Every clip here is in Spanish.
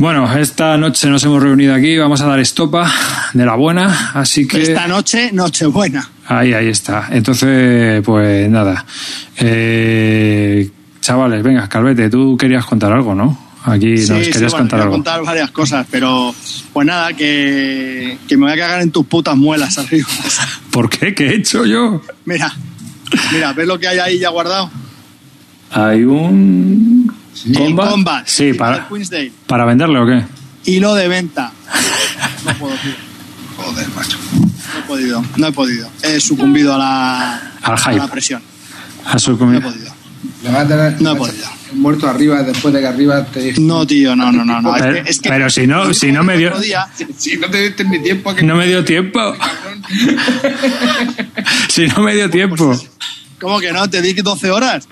Bueno, esta noche nos hemos reunido aquí, vamos a dar estopa de la buena, así que... Esta noche, Nochebuena. Ahí, ahí está. Entonces, pues nada. Eh, chavales, venga, Calvete, tú querías contar algo, ¿no? Aquí nos Sí, sí, querías bueno, contar algo. contar varias cosas, pero pues nada, que, que me voy a cagar en tus putas muelas arriba. ¿Por qué? ¿Qué he hecho yo? Mira, mira, ¿ves lo que hay ahí ya guardado? Hay un... ¿Combat? Combat. Sí, para, Queensdale. para venderle o qué? Hilo de venta. No puedo, tío. Joder, macho. No he podido, no he podido. He sucumbido a la, Al a hype. la presión. A su No he podido. Le vas a tener No he a- podido. muerto arriba después de que arriba te. No, tío, no, no, no. no. Es Pero- que- es que- pero si no- si no me el dio- día, Si no te diste ni tiempo a que. No me dio tiempo. Si no me dio tiempo. ¿Cómo que no? Te di 12 horas.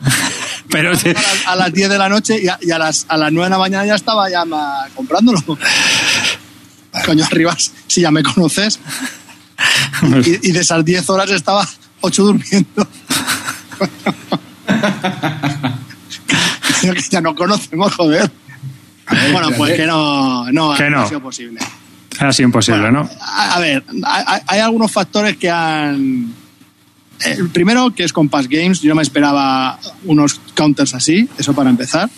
Pero A las, a las 10 de la noche y a, y a las, a las 9 de la mañana ya estaba ya comprándolo. Coño, arriba, si ya me conoces. Y, y de esas 10 horas estaba 8 durmiendo. Que ya no conocemos, joder. Bueno, pues que no, no, Que no. ha sido posible. ha sido imposible, Bueno, ¿no? A, a ver, hay, hay algunos factores que han. El primero, que es con Pass Games, yo no me esperaba unos counters así, eso para empezar.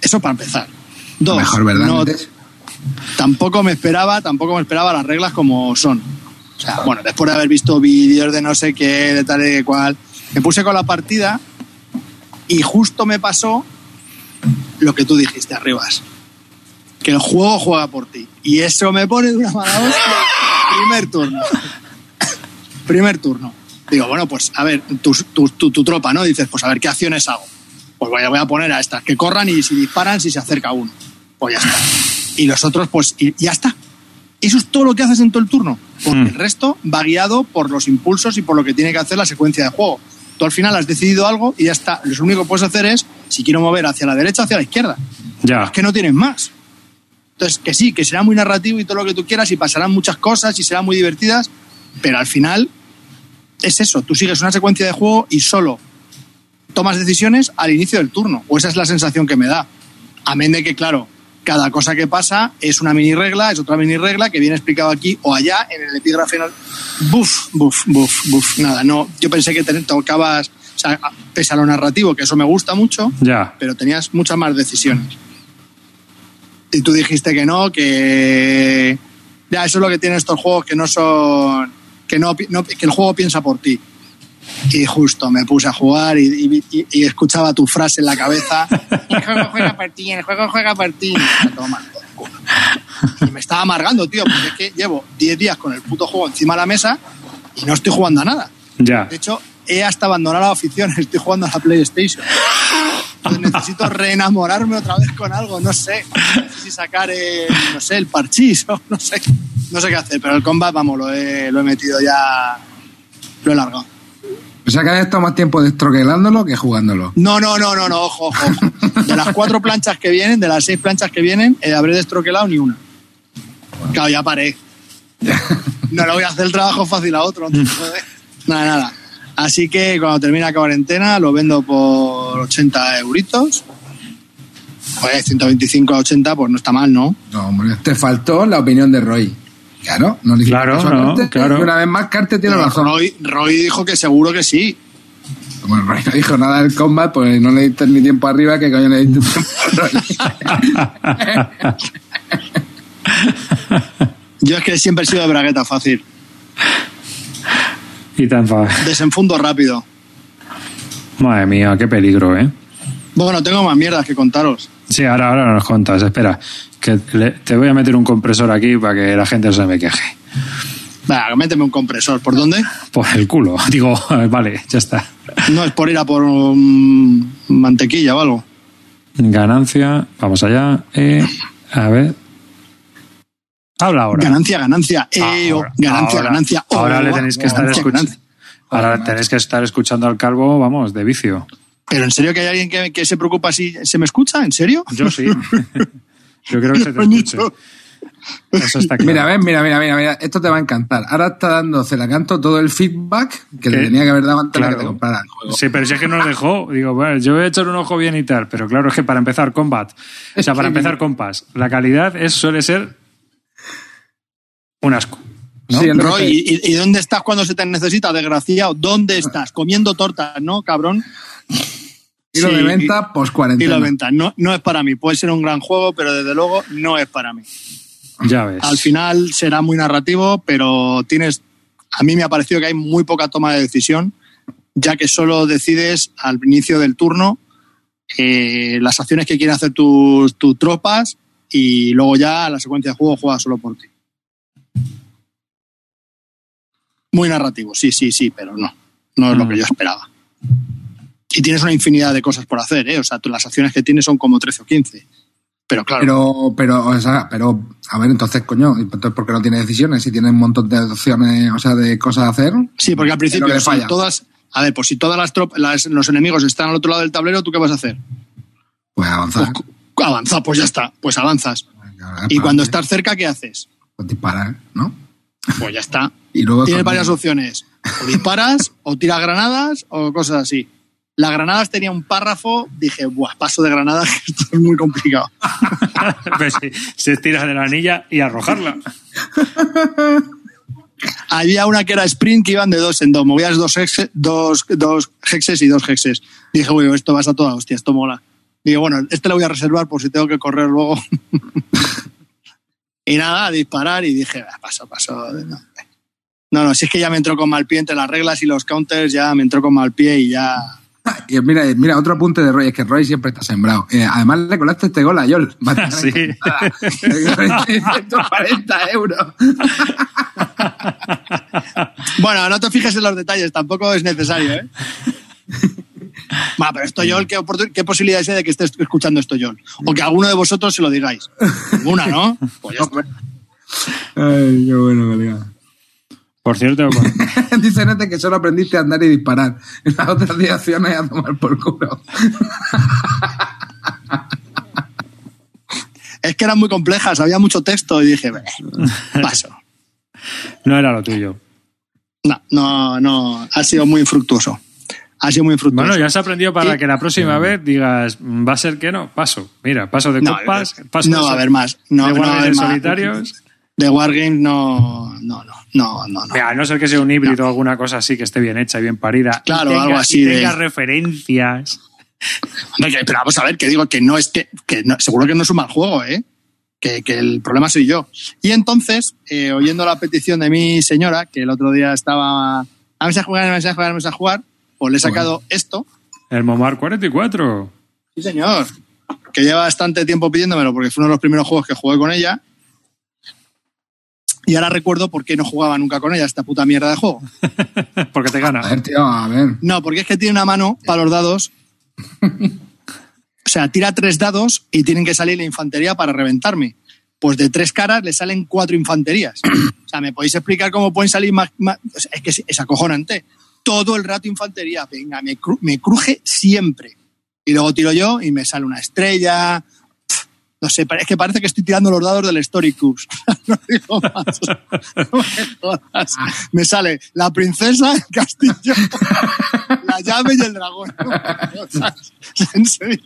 Eso para empezar. Dos, Mejor, ¿verdad? no- tampoco me esperaba, tampoco me esperaba las reglas como son. O sea, bueno, después de haber visto vídeos de no sé qué, de tal y de cual, me puse con la partida y justo me pasó lo que tú dijiste, Arribas. Que el juego juega por ti. Y eso me pone de una mala hostia. Primer turno. Primer turno. Digo, bueno, pues a ver, tu, tu, tu- tu tropa, ¿no? Dices, pues a ver qué acciones hago. Pues voy a, voy a poner a estas, que corran y si disparan, si se acerca uno. Pues ya está. Y los otros, pues y ya está. Eso es todo lo que haces en todo el turno. Porque Mm. el resto va guiado por los impulsos y por lo que tiene que hacer la secuencia de juego. Tú al final has decidido algo y ya está. Lo único que puedes hacer es, si quiero mover hacia la derecha, hacia la izquierda. Ya. Es que no tienes más. Entonces, que sí, que será muy narrativo y todo lo que tú quieras y pasarán muchas cosas y serán muy divertidas, pero al final es eso, tú sigues una secuencia de juego y solo tomas decisiones al inicio del turno, o esa es la sensación que me da. Amén de que, claro, cada cosa que pasa es una mini regla, es otra mini regla que viene explicado aquí o allá en el epígrafe. Buf, buf, buf, buf. Nada, no. Yo pensé que te tocabas, o sea, pese a lo narrativo, que eso me gusta mucho, Ya. pero tenías muchas más decisiones. Y tú dijiste que no, que ya eso es lo que tienen estos juegos que no son que no, no- que el juego piensa por ti. Y justo me puse a jugar y, y- y- escuchaba tu frase en la cabeza. El juego juega por ti, el juego juega por ti. Y me estaba amargando, tío, porque es que llevo 10 días con el puto juego encima de la mesa y no estoy jugando a nada. Ya. De hecho, he hasta abandonado la afición, estoy jugando a la PlayStation. Entonces necesito reenamorarme otra vez con algo, no sé. No sé si sacar, el, no sé, el parchís o no sé. No sé qué hacer, pero el combat, vamos, lo he, lo he metido ya, lo he largado. O sea que has estado más tiempo destroquelándolo que jugándolo. No, no, no, no, no, ojo, ojo. De las cuatro planchas que vienen, de las seis planchas que vienen, eh, habré destroquelado ni una. Claro, ya paré. No le voy a hacer el trabajo fácil a otro. Nada, nada. Así que cuando termine la cuarentena lo vendo por 80 euritos. Joder, 125 a 80, pues no está mal, ¿no? No, hombre, te faltó la opinión de Roy. Claro, no le Claro, caso a no, Carte, claro. y Una vez más, Carte tiene Pero razón. Roy, Roy dijo que seguro que sí. Como el Roy no dijo nada del combat, pues no le diste ni tiempo arriba, que coño le diste tiempo a Roy. Yo es que siempre he sido de bragueta fácil. Y tan fa- Desenfundo rápido. Madre mía, qué peligro, ¿eh? Bueno, tengo más mierdas que contaros. Sí, ahora, ahora nos contas, espera. Que le- te voy a meter un compresor aquí para que la gente se me queje. Venga, méteme un compresor. ¿Por dónde? Por el culo. Digo, vale, ya está. No es por ir a por um, mantequilla o algo. Ganancia, vamos allá. Eh, a ver. Habla ahora. Ganancia, ganancia. Eh, Ahora, ganancia, ahora. ganancia. Oh, Ahora le tenéis que estar ganancia, escuchando. ganancia. Ahora tenéis que estar escuchando al calvo, vamos, de vicio. Pero en serio que hay alguien que, que se preocupa si se me escucha, ¿en serio? Yo sí. Yo creo que se te escuche. Eso está claro. Mira, ven, mira, mira, mira, mira, esto te va a encantar. Ahora está dando Celacanto todo el feedback que le ¿Qué? tenía que haber dado antes de que Claro. te comprara el juego. Sí, pero si es que no lo dejó. Digo, bueno, yo voy a echar un ojo bien y tal. Pero claro, es que para empezar, Combat. O sea, para empezar, Compass. La calidad es, suele ser un asco. ¿no? Sí, Roy, te- ¿y, y dónde estás cuando se te necesita, desgraciado? ¿Dónde estás? Comiendo tortas, ¿no, cabrón? Y lo Sí, de venta, post Y cuarentena. lo venta. No, no es para mí. Puede ser un gran juego, pero desde luego no es para mí. Ya ves. Al final será muy narrativo, pero tienes. A mí me ha parecido que hay muy poca toma de decisión, ya que solo decides al inicio del turno eh, las acciones que quieren hacer tus, tus tropas y luego ya la secuencia de juego juega solo por ti. Muy narrativo, sí, sí, sí, pero no. No es lo Mm. que yo esperaba. Y tienes una infinidad de cosas por hacer, ¿eh? O sea, tú- las acciones que tienes son como 13 o 15. Pero claro, Pero, pero, o sea, pero, a ver, entonces, coño, entonces, ¿por qué no tiene decisiones? Si tiene un montón de opciones, o sea, de cosas a hacer. Sí, porque al principio, si falla. todas. A ver, pues si todas las, las- los enemigos están al otro lado del tablero, ¿tú qué vas a hacer? Pues avanzar. Pues, avanza, pues ya está, pues avanzas. Y cuando estás cerca, ¿qué haces? Pues disparar, ¿no? Pues ya está. Y luego. Tienes varias opciones. O disparas, o tiras granadas, o cosas así. Las granadas tenía un párrafo, dije, buah, paso de granadas, esto es muy complicado. Pues sí, se estira de la anilla y arrojarla. Había una que era sprint que iban de dos en dos, movías dos, hexe- dos, dos hexes y dos hexes. Dije, uy, esto vas a toda hostia, esto mola. Digo, bueno, este lo voy a reservar por si tengo que correr luego. y nada, a disparar y dije, "Ah, paso, paso. No. no, no, si es que ya me entró con mal pie entre las reglas y los counters, ya me entró con mal pie y ya... Y mira, mira, otro apunte de Roy, es que Roy siempre está sembrado. Eh, además le colaste este gol a Yol. Va a tener Sí. que- 140 euros. Bueno, no te fijes en los detalles, tampoco es necesario, ¿eh? Va, pero esto Yol, ¿qué, ¿qué posibilidades hay de que estés escuchando esto Yol? O que alguno de vosotros se lo digáis. Ninguna, ¿no? Pues ya está. Ay, qué bueno, colega. Por cierto, con- Dice Nete que solo aprendiste a andar y disparar. En las otras direcciones a tomar por culo. Es que eran muy complejas, había mucho texto y dije, "Beh, paso. no era lo tuyo. No, no, no, ha sido muy infructuoso. Ha sido muy infructuoso. Bueno, ya has aprendido para Y- que la próxima vez digas, "Mm, va a ser que no, paso. Mira, paso de No, copas, paso no de va a haber más. No, de no a guardias haber más. solitarios. De Wargame no, no, no, no, no. no. A no ser que sea un híbrido o alguna cosa así que esté bien hecha y bien parida. y Claro, tenga- algo así Y de- tenga referencias. Que- pero vamos a ver, que digo que no es que, que no- seguro que no es un mal juego, ¿eh? Que, que el problema soy yo. Y entonces, eh, oyendo la petición de mi señora, que el otro día estaba, vamos a jugar, vamos a jugar, vamos a jugar, pues le he sacado esto. El Momar 44. Sí, señor. Que lleva bastante tiempo pidiéndomelo porque fue uno de los primeros juegos que jugué con ella. Y ahora recuerdo por qué no jugaba nunca con ella esta puta mierda de juego. Porque te A gana. ver, tío, a ver. No, porque es que tiene una mano para los dados. O sea, tira tres dados y tienen que salir la infantería para reventarme. Pues de tres caras le salen cuatro infanterías. O sea, ¿me podéis explicar cómo pueden salir más? más? O sea, es que es, es acojonante. Todo el rato infantería. Venga, me, cru- me cruje siempre. Y luego tiro yo y me sale una estrella. No sé, es que parece que estoy tirando los dados del Story Cubes. no digo más. No me jodas. Me sale la princesa, el castillo, la llave y el dragón. En serio.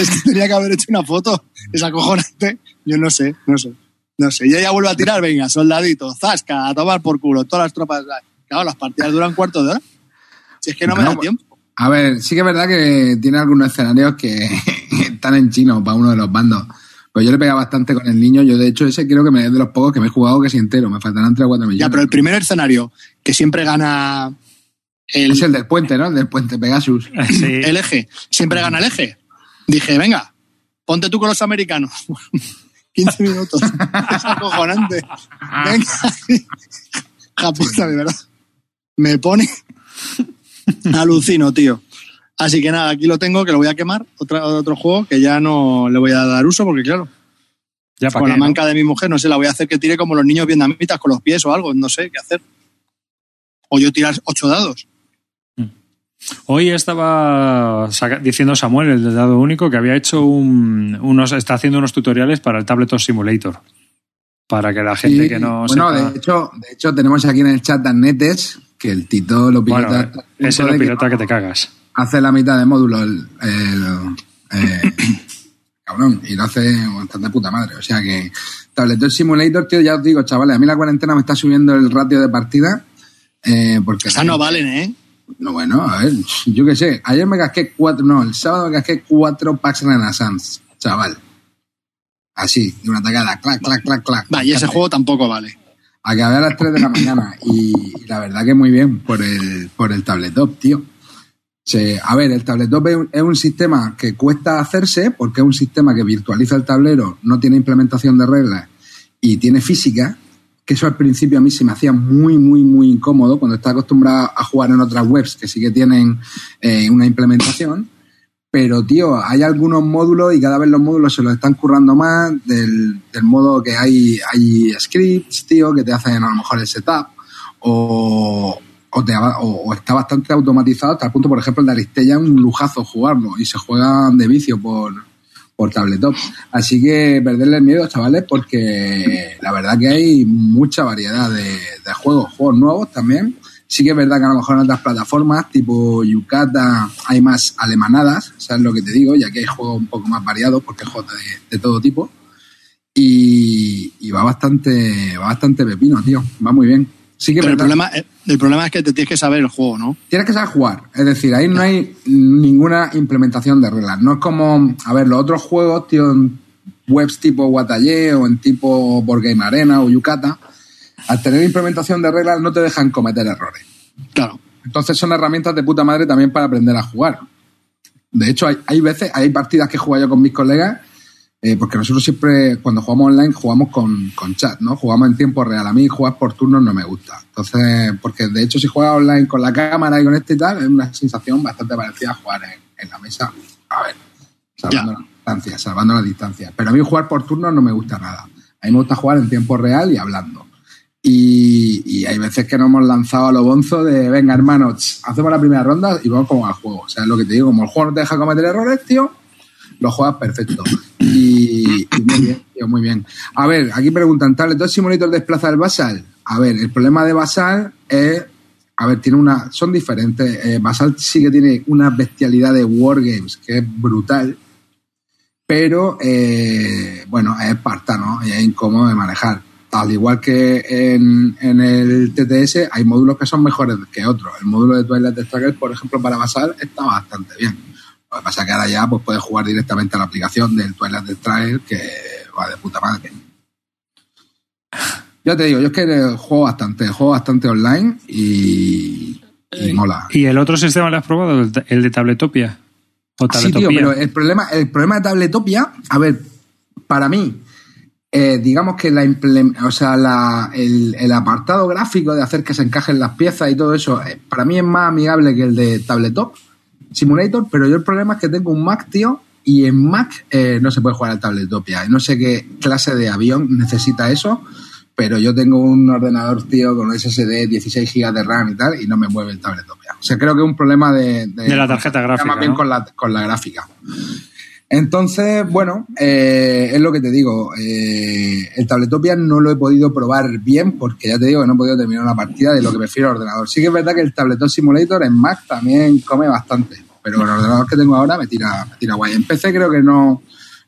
Es que tenía que haber hecho una foto. Es acojonante. Yo no sé, no sé. No sé. Y ella vuelve a tirar, venga, soldadito, zasca, a tomar por culo, todas las tropas. Claro, las partidas duran cuarto de hora. Si es que no me da No, tiempo. A ver, sí que es verdad que tiene algunos escenarios que están en chino para uno de los bandos. Pues yo le pegaba bastante con el niño. Yo, de hecho, ese creo que me es de los pocos que me he jugado que si entero. Me faltarán 3 o 4 millones. Ya, pero el primer escenario, que siempre gana el, Es el del puente, ¿no? El del puente Pegasus. Sí. el eje, siempre gana el eje. Dije, venga, ponte tú con los americanos. 15 minutos. Es acojonante. Venga. Japuta, de verdad. Me pone. Alucino, tío. Así que nada, aquí lo tengo, que lo voy a quemar. Otra, otro juego que ya no le voy a dar uso, porque claro, Ya con qué, la ¿no? manca de mi mujer, no sé, la voy a hacer que tire como los niños vietnamitas con los pies o algo, no sé qué hacer. O yo tirar ocho dados. Hoy estaba diciendo Samuel, el del dado único, que había hecho un, unos, está haciendo unos tutoriales para el Tabletop Simulator. para que la gente Sí, que no bueno, sepa- de hecho, de hecho tenemos aquí en el chat Danetes que el Tito lo pilota. Bueno, ese lo de pilota que te cagas. Hace la mitad de módulo el, el- eh, cabrón, y lo hace bastante puta madre. O sea que Tabletop Simulator, tío, ya os digo, chavales, a mí la cuarentena me está subiendo el ratio de partida. Eh, porque Esas no valen, ¿eh? No, bueno, a ver, yo qué sé. Ayer me casqué cuatro, no, el sábado me casqué cuatro packs Renaissance, chaval. Así, de una tacada, clac, clac, clac, clac. Va, y ese juego tampoco vale. Acabé a las 3 de la mañana y, y la verdad que muy bien por el, por el tabletop, tío. Se- a ver, el un, es un sistema que cuesta hacerse porque es un sistema que virtualiza el tablero, no tiene implementación de reglas y tiene física, que eso al principio a mí se me hacía muy, muy, muy incómodo cuando estaba acostumbrado a jugar en otras webs que sí que tienen eh, una implementación. Pero, tío, hay algunos módulos y cada vez los módulos se los están currando más del, del modo que hay, hay scripts, tío, que te hacen a lo mejor el setup o, o, está bastante automatizado hasta el punto, por ejemplo, el de Aristella es un lujazo jugarlo y se juega de vicio por, por tabletop. Así que perderle el miedo, chavales, porque la verdad que hay mucha variedad de, juegos, juegos nuevos también. Sí que es verdad que a lo mejor en otras plataformas, tipo Yucata, hay más alemanadas, ¿sabes lo que te digo? Ya que hay juegos un poco más variados, porque hay juegos de, de todo tipo. Y, y va bastante va bastante pepino, tío. Va muy bien. Sí que Pero el problema, eh, el problema es que te tienes que saber el juego, ¿no? Tienes que saber jugar. Es decir, ahí no hay ninguna implementación de reglas. No es como, a ver, los otros juegos, tío, en webs tipo Wataye o en tipo Board Game Arena o Yucata, al tener implementación de reglas no te dejan cometer errores. Claro. Entonces son herramientas de puta madre también para aprender a jugar. De hecho, hay, hay veces, hay partidas que he jugado yo con mis colegas, eh, porque nosotros siempre, cuando jugamos online, jugamos con, con chat, ¿no? Jugamos en tiempo real. A mí jugar por turnos no me gusta. Entonces, porque de hecho, si juegas online con la cámara y con este y tal, es una sensación bastante parecida a jugar en, en la mesa. A ver, salvando Ya. las distancias, salvando las distancias. Pero a mí jugar por turnos no me gusta nada. A mí me gusta jugar en tiempo real y hablando. Y, y hay veces que nos hemos lanzado a lo bonzo de, venga, hermano, ch, hacemos la primera ronda y vamos como al juego. O sea, es lo que te digo, como el juego no te deja cometer errores, tío, lo juegas perfecto. Y, y muy bien, tío, muy bien. A ver, aquí preguntan, ¿Tabletop Simulator desplaza el Basal? A ver, el problema de Basal es, a ver, tiene una, son diferentes. Eh, Basal sí que tiene una bestialidad de wargames que es brutal, pero eh, bueno, es espartano y es incómodo de manejar. Al igual que en, en el TTS, hay módulos que son mejores que otros. El módulo de Twilight Struggle, por ejemplo, para Basal está bastante bien. Lo que pasa es que ahora ya pues, puedes jugar directamente a la aplicación del Twilight Struggle, que va de puta madre. Ya te digo, yo es que juego bastante, juego bastante online y, y mola. ¿Y el otro sistema lo has probado? ¿El, de Tabletopia? ¿O Sí, tío, pero el problema, el problema de Tabletopia, a ver, para mí, eh, digamos que la o sea, la- el, el apartado gráfico de hacer que se encajen las piezas y todo eso, eh, para mí es más amigable que el de Tabletop Simulator, pero yo el problema es que tengo un Mac, tío, y en Mac eh, no se puede jugar al Tabletopia. No sé qué clase de avión necesita eso, pero yo tengo un ordenador, tío, con un SSD, 16 GB de RAM y tal, y no me mueve el Tabletopia. O sea, creo que es un problema de... De la tarjeta gráfica, Más bien ¿no? con, la, con la gráfica. Entonces, bueno, eh, es lo que te digo. eh, el Tabletopia no lo he podido probar bien porque ya te digo que no he podido terminar una partida de lo que prefiero el ordenador. Sí que es verdad que el Tabletop Simulator en Mac también come bastante, pero el ordenador que tengo ahora me tira, me tira guay. En PC creo que no,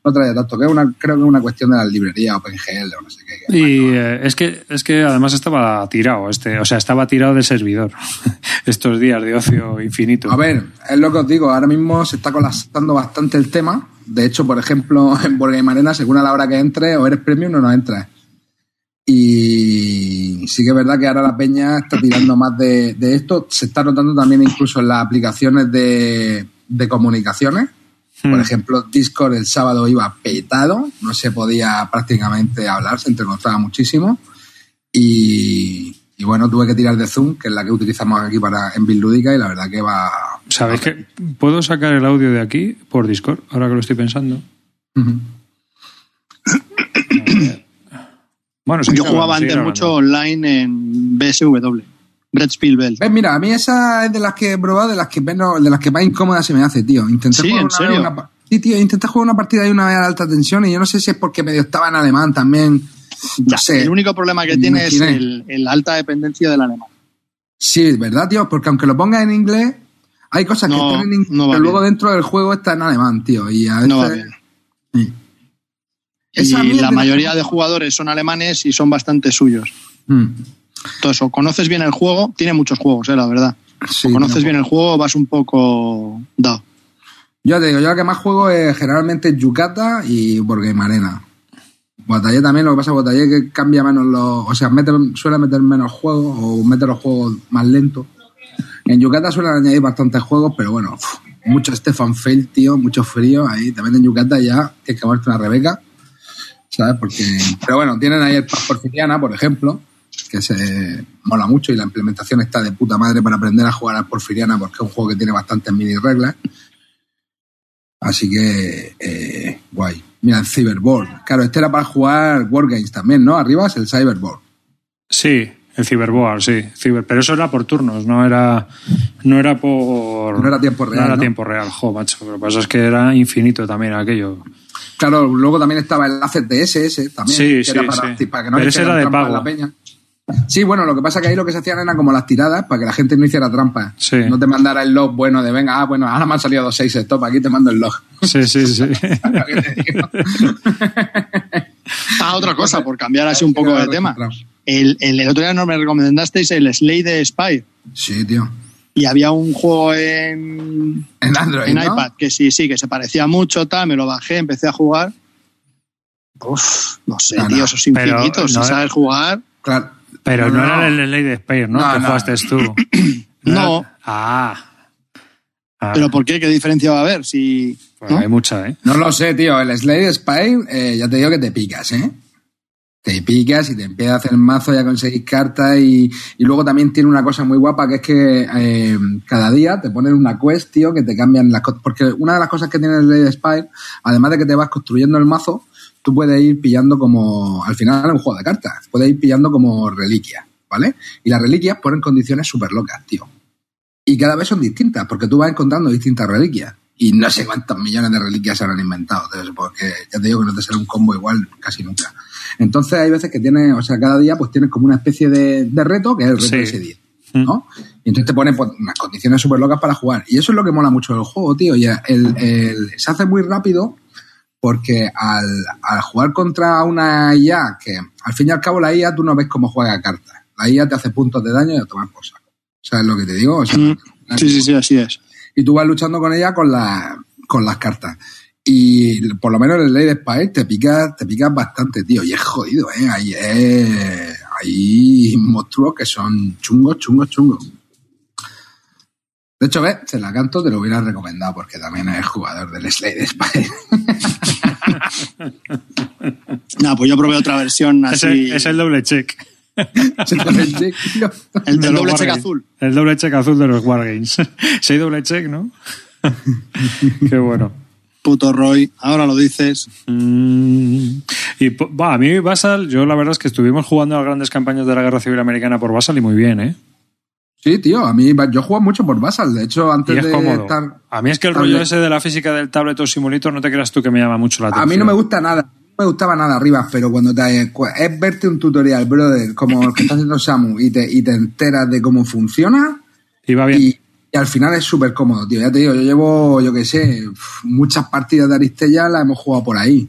no trae tanto, que es una, creo que es una cuestión de las librerías OpenGL o no sé qué. Y eh, es que es que además estaba tirado, este, o sea, estaba tirado del servidor estos días de ocio infinito. A ver, es lo que os digo, ahora mismo se está colapsando bastante el tema. De hecho, por ejemplo, en Board Game Arena, según a la hora que entres, o eres premium o no entras. Y sí que es verdad que ahora la peña está tirando más de, de esto. Se está notando también incluso en las aplicaciones de, de comunicaciones. Por Hmm. ejemplo, Discord el sábado iba petado, no se podía prácticamente hablar, se entrecortaba muchísimo. Y, y bueno, tuve que tirar de Zoom, que es la que utilizamos aquí para en Bill Lúdica, y la verdad que va. ¿Sabéis que puedo sacar el audio de aquí por Discord? Ahora que lo estoy pensando. Bueno, sí, Yo jugaba antes mucho online en BSW. Red Spielbell. ¿Ves? Mira, a mí esa es de las que he probado, de las que menos, de las que más incómoda se me hace, tío. Intenté Sí, jugar ¿en una serio? una pa- Sí, tío, intenté jugar una partida de una vez a alta tensión y yo no sé si es porque medio estaba en alemán también Ya, sé. El único problema que tiene es el, el alta dependencia del alemán. Sí, ¿verdad, tío? Porque aunque lo pongas en inglés, hay cosas que están en inglés, no pero luego bien. dentro del juego está en alemán, tío. Y a No va bien. Sí. Y la mayoría de jugadores son alemanes y son bastante suyos. Mm, Entonces, o conoces bien el juego, tiene muchos juegos, eh, la verdad. sí, o conoces no. bien el juego, vas un poco dado. Yo te digo, yo lo que más juego es generalmente Yucata y Wargame Arena. Batalle también, lo que pasa es que Batalle que cambia menos los. O sea, mete, suele meter menos juegos o mete los juegos más lentos. En Yucata suelen añadir bastantes juegos, pero bueno, uf, mucho Stefan Feld, tío, mucho frío. Ahí también en Yucata ya tienes que muerte una Rebeca. ¿Sabes? Porque. Pero bueno, tienen ahí el Paz Porfiriana, por ejemplo, que se mola mucho y la implementación está de puta madre para aprender a jugar al Porfiriana porque es un juego que tiene bastantes mini reglas. Así que, eh, guay. Mira, el Cyberboard. Claro, este era para jugar Wargames también, ¿no? Arriba es el Cyberboard. Sí, el Cyberboard, sí. Ciber, pero eso era por turnos, no era, no era por. No era tiempo real, No era ¿no? tiempo real, jo, macho. Lo que pasa es que era infinito también aquello. Claro, luego también estaba el ACTS ese también. Sí, que sí, era para, sí. para que no Pero ese era de pago. la peña. Sí, bueno, lo que pasa es que ahí lo que se hacían eran como las tiradas para que la gente no hiciera trampa. Sí. No te mandara el log bueno de venga, ah, bueno, ahora me han salido dos seis stop, aquí te mando el log. Sí, sí, sí. Ah, otra cosa, por cambiar así un poco de tema. El, el, el otro día nos me recomendasteis el Slay de Spy. Sí, tío. Y había un juego en, En Android, en ¿no? iPad que sí, sí, que se parecía mucho, tal, me lo bajé, empecé a jugar. Uf, no sé, No, no. tío, esos Pero infinitos. no- si sabes jugar, Claro. Pero no, era el Lady Spire, ¿no? No, que no. jugaste tú. No. Ah. Ah, pero ¿por qué? ¿Qué diferencia va a haber? Si, pues ¿no? Hay mucha, ¿eh? No lo sé, tío. El Slade Spy, eh, ya te digo que te picas, ¿eh? Te picas y te empieza a hacer mazo y a conseguir cartas. Y, y luego también tiene una cosa muy guapa que es que eh, cada día te ponen una quest, tío, que te cambian las cosas. Porque una de las cosas que tiene el Slade Spy, además de que te vas construyendo el mazo, tú puedes ir pillando como. Al final es un juego de cartas. Puedes ir pillando como reliquias, ¿vale? Y las reliquias ponen condiciones súper locas, tío. Y cada vez son distintas, porque tú vas encontrando distintas reliquias. Y no sé cuántos millones de reliquias se habrán inventado, porque ya te digo que no te sale un combo igual casi nunca. Entonces hay veces que tienes, o sea, cada día pues tienes como una especie de, de reto, que es el reto Sí. de ese día. ¿no? Y entonces te pone pues, unas condiciones súper locas para jugar. Y eso es lo que mola mucho del juego, tío. Y el, el- se hace muy rápido porque al, al jugar contra una IA, que al fin y al cabo la IA tú no ves cómo juega cartas. La IA te hace puntos de daño y a tomar por saco. ¿Sabes lo que te digo? O sea, Mm. Sí, sí, sí, así es. y tú vas luchando con ella con, la, con las cartas. Y por lo menos en el Lady Spy te picas te picas bastante, tío. Y es jodido, ¿eh? Hay, eh, hay monstruos que son chungos, chungos, chungos. De hecho, ves, se la canto, te lo hubiera recomendado porque también es jugador del Slade Spy. Nada, pues yo probé otra versión Es así. el, es el doble check. El check, doble check azul. El doble check azul de los Wargames. Si hay doble check, ¿no? Qué bueno. Puto Roy, ahora lo dices. Mm, Y va, a mí Basal, yo la verdad es que estuvimos jugando a las grandes campañas de la Guerra Civil Americana por Basal y muy bien, ¿eh? Sí, tío, a mí yo juego mucho por Basal. De hecho, antes Y es de cómodo. estar. A mí es que el rollo ese de la física del tablet o simulator, no te creas tú que me llama mucho la A atención. mí no me gusta nada. No me gustaba nada arriba, pero cuando te, es verte un tutorial, brother, como el que está haciendo Samu, y te, y te enteras de cómo funciona, Y va bien. y, y al final es súper cómodo, tío. Ya te digo, yo llevo, yo qué sé, muchas partidas de Aristella las hemos jugado por ahí.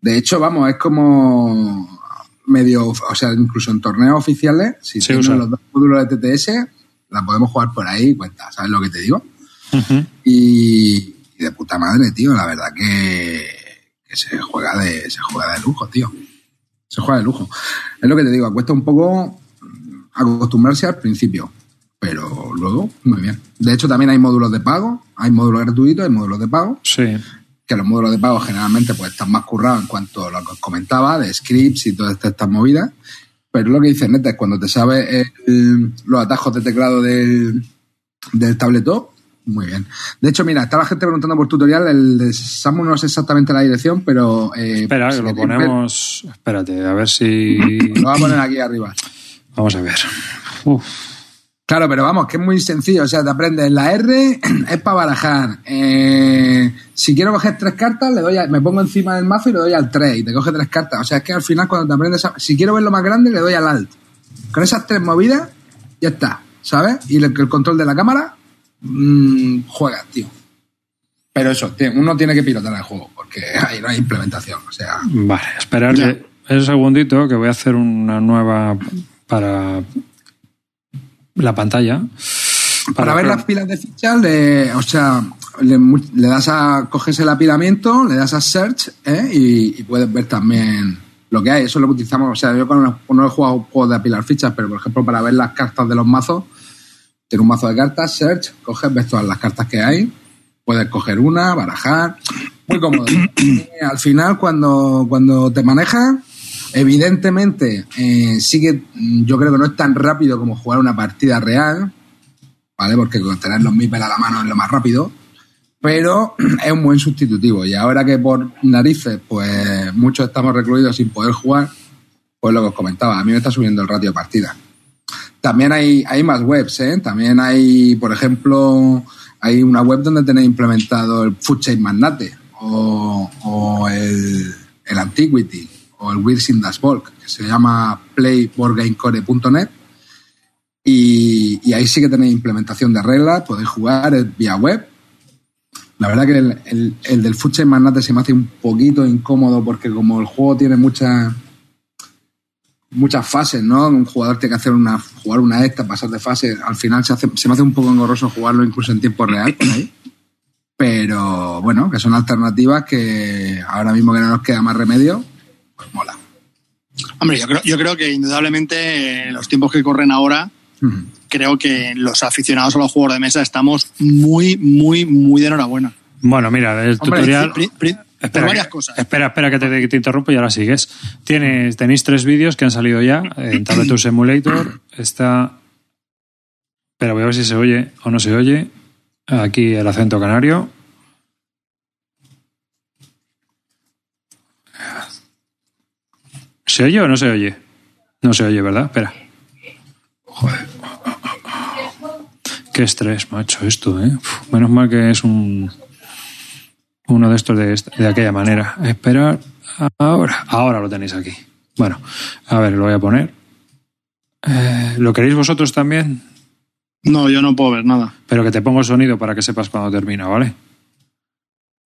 De hecho, vamos, es como medio, o sea, incluso en torneos oficiales, si Se tienes usa. los dos módulos de TTS, la podemos jugar por ahí, cuenta, ¿sabes lo que te digo? Y, y de puta madre, tío, la verdad que, que se juega de se juega de lujo, tío. Se juega de lujo. Es lo que te digo, cuesta un poco acostumbrarse al principio, pero luego muy bien. De hecho, también hay módulos de pago, hay módulos gratuitos, hay módulos de pago, Sí. Que los módulos de pago generalmente pues están más currados en cuanto a lo que os comentaba, de scripts y todas estas, estas movidas. Pero lo que dice Neta es cuando te sabes el- los atajos de teclado del, del tabletop, muy bien. De hecho, mira, está la gente preguntando por tutorial, el de Samu no es exactamente la dirección, pero... eh, Espera, que si lo ponemos. Espérate, a ver si. Lo voy a poner aquí arriba. Vamos a ver. Uf. Claro, pero vamos, que es muy sencillo. O sea, te aprendes la R es para barajar. Eh, si quiero coger tres cartas, le doy a- me pongo encima del mazo y le doy al 3 y te coge tres cartas. O sea, es que al final cuando te aprendes, a- si quiero verlo más grande, le doy al alt. Con esas tres movidas, ya está, ¿sabes? Y el, el control de la cámara, mmm, juega, tío. Pero eso, uno tiene que pilotar el juego, porque ahí no hay implementación. O sea, Vale, esperar un segundito que voy a hacer una nueva para la pantalla. Para, ver las pilas de fichas, le, o sea, le, das a, coges el apilamiento, le das a search ¿eh? y, y puedes ver también lo que hay. Eso es lo que utilizamos. O sea, yo no, no he jugado juegos de apilar fichas, pero por ejemplo, para ver las cartas de los mazos, tiene un mazo de cartas, search, coges, ves todas las cartas que hay, puedes coger una, barajar, muy cómodo. Al final, cuando, cuando te manejas, evidentemente, eh, sí que mm, yo creo que no es tan rápido como jugar una partida real, ¿vale? Porque con tener los MIPEL a la mano es lo más rápido. Pero es un buen sustitutivo. Y ahora que por narices, pues muchos estamos recluidos sin poder jugar, pues lo que os comentaba, a mí me está subiendo el ratio de partida. También hay, hay más webs, ¿eh? También hay, por ejemplo, hay una web donde tenéis implementado el Food Chain Magnate o, o el, el Antiquity o el Wheels in das Bulk, que se llama playboardgamecore.net y, y ahí sí que tenéis implementación de reglas, podéis jugar vía web. La verdad que el, el, el del Chain Magnate se me hace un poquito incómodo porque como el juego tiene muchas muchas fases, ¿no? Un jugador tiene que hacer una jugar una esta, pasar de fase, al final se, hace, se me hace un poco engorroso jugarlo incluso en tiempo real por ahí. Pero bueno, que son alternativas que ahora mismo que no nos queda más remedio, pues mola. Hombre, yo creo, yo creo que indudablemente en los tiempos que corren ahora, creo que los aficionados a los juegos de mesa estamos muy, muy, muy de enhorabuena. Bueno, mira, el Hombre, tutorial. Pri- pri- por Espera, varias cosas. Espera, espera que te, que te interrumpo y ahora sigues. Tienes, tenéis tres vídeos que han salido ya en Tabletop Simulator. Está. Espera, voy a ver si se oye o no se oye. Aquí el acento canario. ¿Se oye o no se oye? No se oye, ¿verdad? Espera. Joder. Qué estrés, macho, esto, ¿eh? Uf, menos mal que es un uno de estos de, esta- de aquella manera. Esperar ahora. Ahora lo tenéis aquí. Bueno, a ver, lo voy a poner. Eh, ¿Lo queréis vosotros también? No, yo no puedo ver nada. Pero que te pongo el sonido para que sepas cuando termina, ¿vale?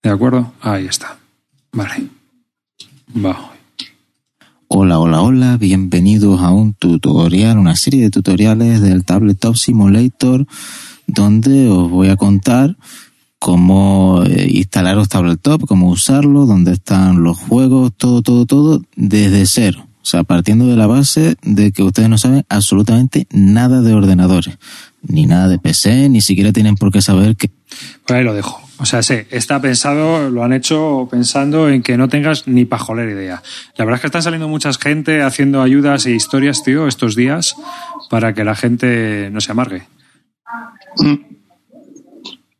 ¿De acuerdo? Ahí está. Vale. Va. Hola, hola, hola, bienvenidos a un tutorial, una serie de tutoriales del Tabletop Simulator donde os voy a contar cómo eh, instalaros Tabletop, cómo usarlo, dónde están los juegos, todo, todo, todo, desde cero. O sea, partiendo de la base de que ustedes no saben absolutamente nada de ordenadores, ni nada de PC, ni siquiera tienen por qué saber que ahí lo dejo. O sea, sí, está pensado, lo han hecho pensando en que no tengas ni pajolera idea. La verdad es que están saliendo mucha gente haciendo ayudas e historias, tío, estos días para que la gente no se amargue. Mm.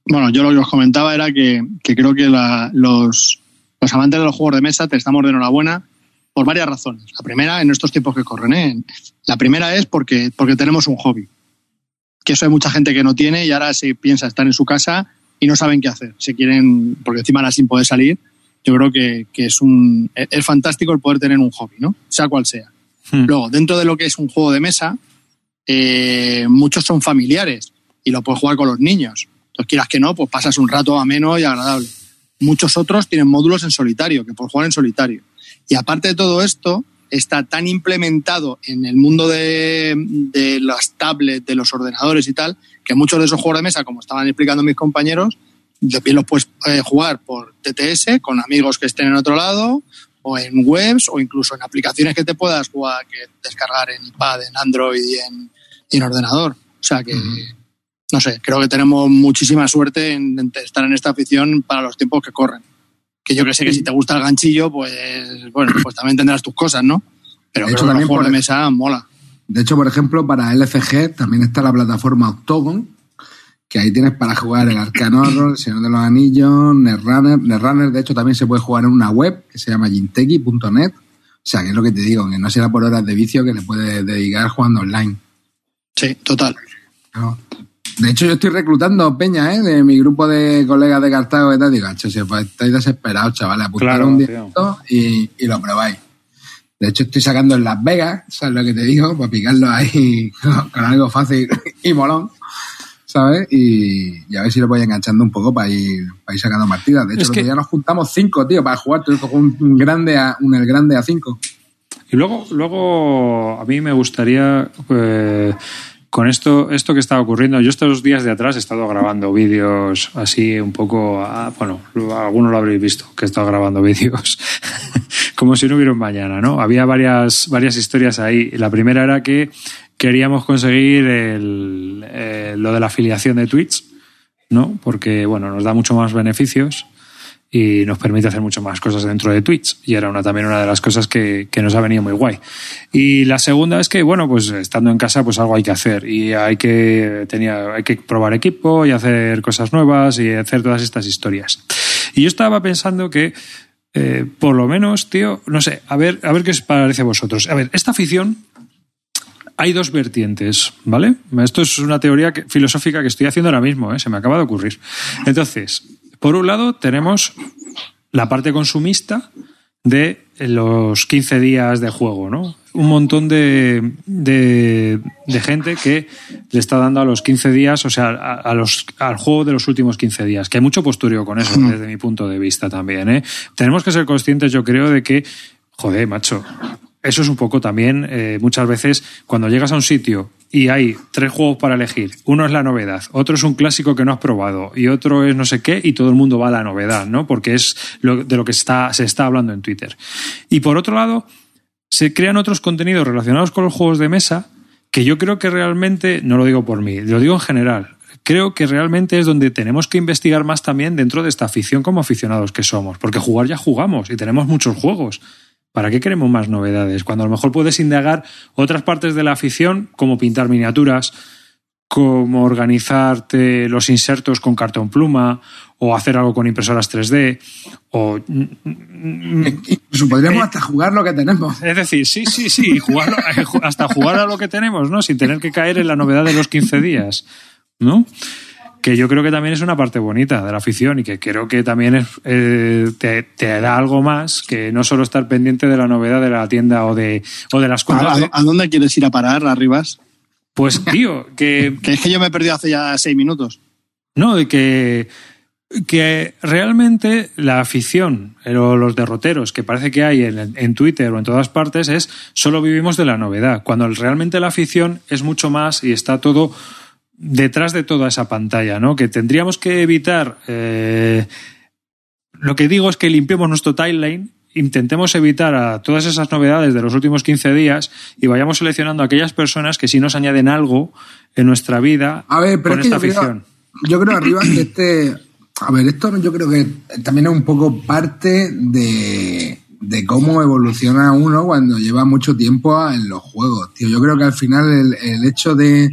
Bueno, yo lo que os comentaba era que, que creo que la- los, los amantes de los juegos de mesa te estamos de enhorabuena por varias razones. La primera, en estos tiempos que corren, ¿eh? La primera es porque, porque tenemos un hobby. Que eso hay mucha gente que no tiene y ahora se piensa estar en su casa y no saben qué hacer. Se quieren, porque encima ahora sin poder salir, yo creo que, que es un es fantástico el poder tener un hobby, ¿no? Sea cual sea. Hmm. Luego, dentro de lo que es un juego de mesa, eh, muchos son familiares y lo puedes jugar con los niños. Entonces, quieras que no, pues pasas un rato ameno y agradable. Muchos otros tienen módulos en solitario, que puedes jugar en solitario. Y aparte de todo esto, está tan implementado en el mundo de, de las tablets, de los ordenadores y tal, que muchos de esos juegos de mesa, como estaban explicando mis compañeros, bien los puedes eh, jugar por TTS, con amigos que estén en otro lado, o en webs, o incluso en aplicaciones que te puedas jugar, que descargar en iPad, en Android y en, y en ordenador. O sea que, no sé, creo que tenemos muchísima suerte en, en estar en esta afición para los tiempos que corren. Que yo que sé que si te gusta el ganchillo, pues bueno, pues también tendrás tus cosas, ¿no? Pero De hecho, también por- de mesa mola. De hecho, por ejemplo, para LCG también está la plataforma Octogon, que ahí tienes para jugar el Arcane Horror, el Señor de los Anillos, Netrunner. Netrunner, de hecho, también se puede jugar en una web que se llama jinteki.net. O sea, que es lo que te digo, que no será por horas de vicio que le puedes dedicar jugando online. Sí, total. No. De hecho, yo estoy reclutando peña, ¿eh? De mi grupo de colegas de Cartago y tal. Digo, "Acho, si estáis desesperados, chavales, apuntar Claro, un tío. directo y, y lo probáis. De hecho, estoy sacando en Las Vegas, ¿sabes lo que te digo? Para picarlo ahí con, con algo fácil y molón, ¿sabes? Y, y a ver si lo voy enganchando un poco para ir, para ir sacando partidas. De hecho, que- día nos juntamos cinco, tío, para jugar. Tuvimos un, un grande a, un el grande a cinco. Y luego, luego a mí me gustaría, eh, con esto, esto que está ocurriendo, yo estos días de atrás he estado grabando vídeos así un poco, ah, bueno, algunos lo habréis visto, que he estado grabando vídeos como si no hubiera un mañana, ¿no? Había varias, varias historias ahí. La primera era que queríamos conseguir el, eh, lo de la afiliación de Twitch, ¿no? Porque, bueno, nos da mucho más beneficios y nos permite hacer mucho más cosas dentro de Twitch. Y era una, también una de las cosas que, que nos ha venido muy guay. Y la segunda es que, bueno, pues estando en casa, pues algo hay que hacer. Y hay que, tenía, hay que probar equipo y hacer cosas nuevas y hacer todas estas historias. Y yo estaba pensando que, eh, por lo menos, tío, no sé, a ver, a ver qué os parece a vosotros. A ver, esta afición hay dos vertientes, ¿vale? Esto es una teoría filosófica que estoy haciendo ahora mismo, ¿eh? se me acaba de ocurrir. Entonces, por un lado tenemos la parte consumista de los 15 días de juego, ¿no? Un montón de, de, de gente que le está dando a los 15 días, o sea, a, a los, al juego de los últimos 15 días, que hay mucho postureo con eso, desde mi punto de vista también, ¿eh? Tenemos que ser conscientes, yo creo, de que, joder, macho, eso es un poco también, eh, muchas veces, cuando llegas a un sitio y hay tres juegos para elegir, uno es la novedad, otro es un clásico que no has probado y otro es no sé qué, y todo el mundo va a la novedad, ¿no? Porque es lo, de lo que está, se está hablando en Twitter. Y por otro lado, se crean otros contenidos relacionados con los juegos de mesa que yo creo que realmente, no lo digo por mí, lo digo en general, creo que realmente es donde tenemos que investigar más también dentro de esta afición como aficionados que somos, porque jugar ya jugamos y tenemos muchos juegos. ¿Para qué queremos más novedades? Cuando a lo mejor puedes indagar otras partes de la afición, como pintar miniaturas, como organizarte los insertos con cartón pluma, o hacer algo con impresoras 3D, o Incluso podríamos hasta jugar lo que tenemos. es decir, sí, sí, sí, eh, hasta jugar a lo que tenemos, ¿no? Sin tener que caer en la novedad de los 15 días, ¿no? Que yo creo que también es una parte bonita de la afición y que creo que también es, eh, te, te da algo más que no solo estar pendiente de la novedad de la tienda o de, o de las cuentas. ¿A, de- a dónde quieres ir a parar, Arribas? Pues, tío, que, Que es que yo me he perdido hace ya seis minutos. No, de que, que realmente la afición, o los derroteros que parece que hay en, en Twitter o en todas partes es solo vivimos de la novedad, cuando realmente la afición es mucho más y está todo detrás de toda esa pantalla, ¿no? Que tendríamos que evitar. eh, lo que digo es que limpiemos nuestro timeline. Intentemos evitar a todas esas novedades de los últimos 15 días y vayamos seleccionando a aquellas personas que sí nos añaden algo en nuestra vida A ver, pero con es que esta yo creo, afición. yo creo arriba que este. A ver, esto yo creo que también es un poco parte de, de cómo evoluciona uno cuando lleva mucho tiempo en los juegos, tío. Yo creo que al final el, el hecho de,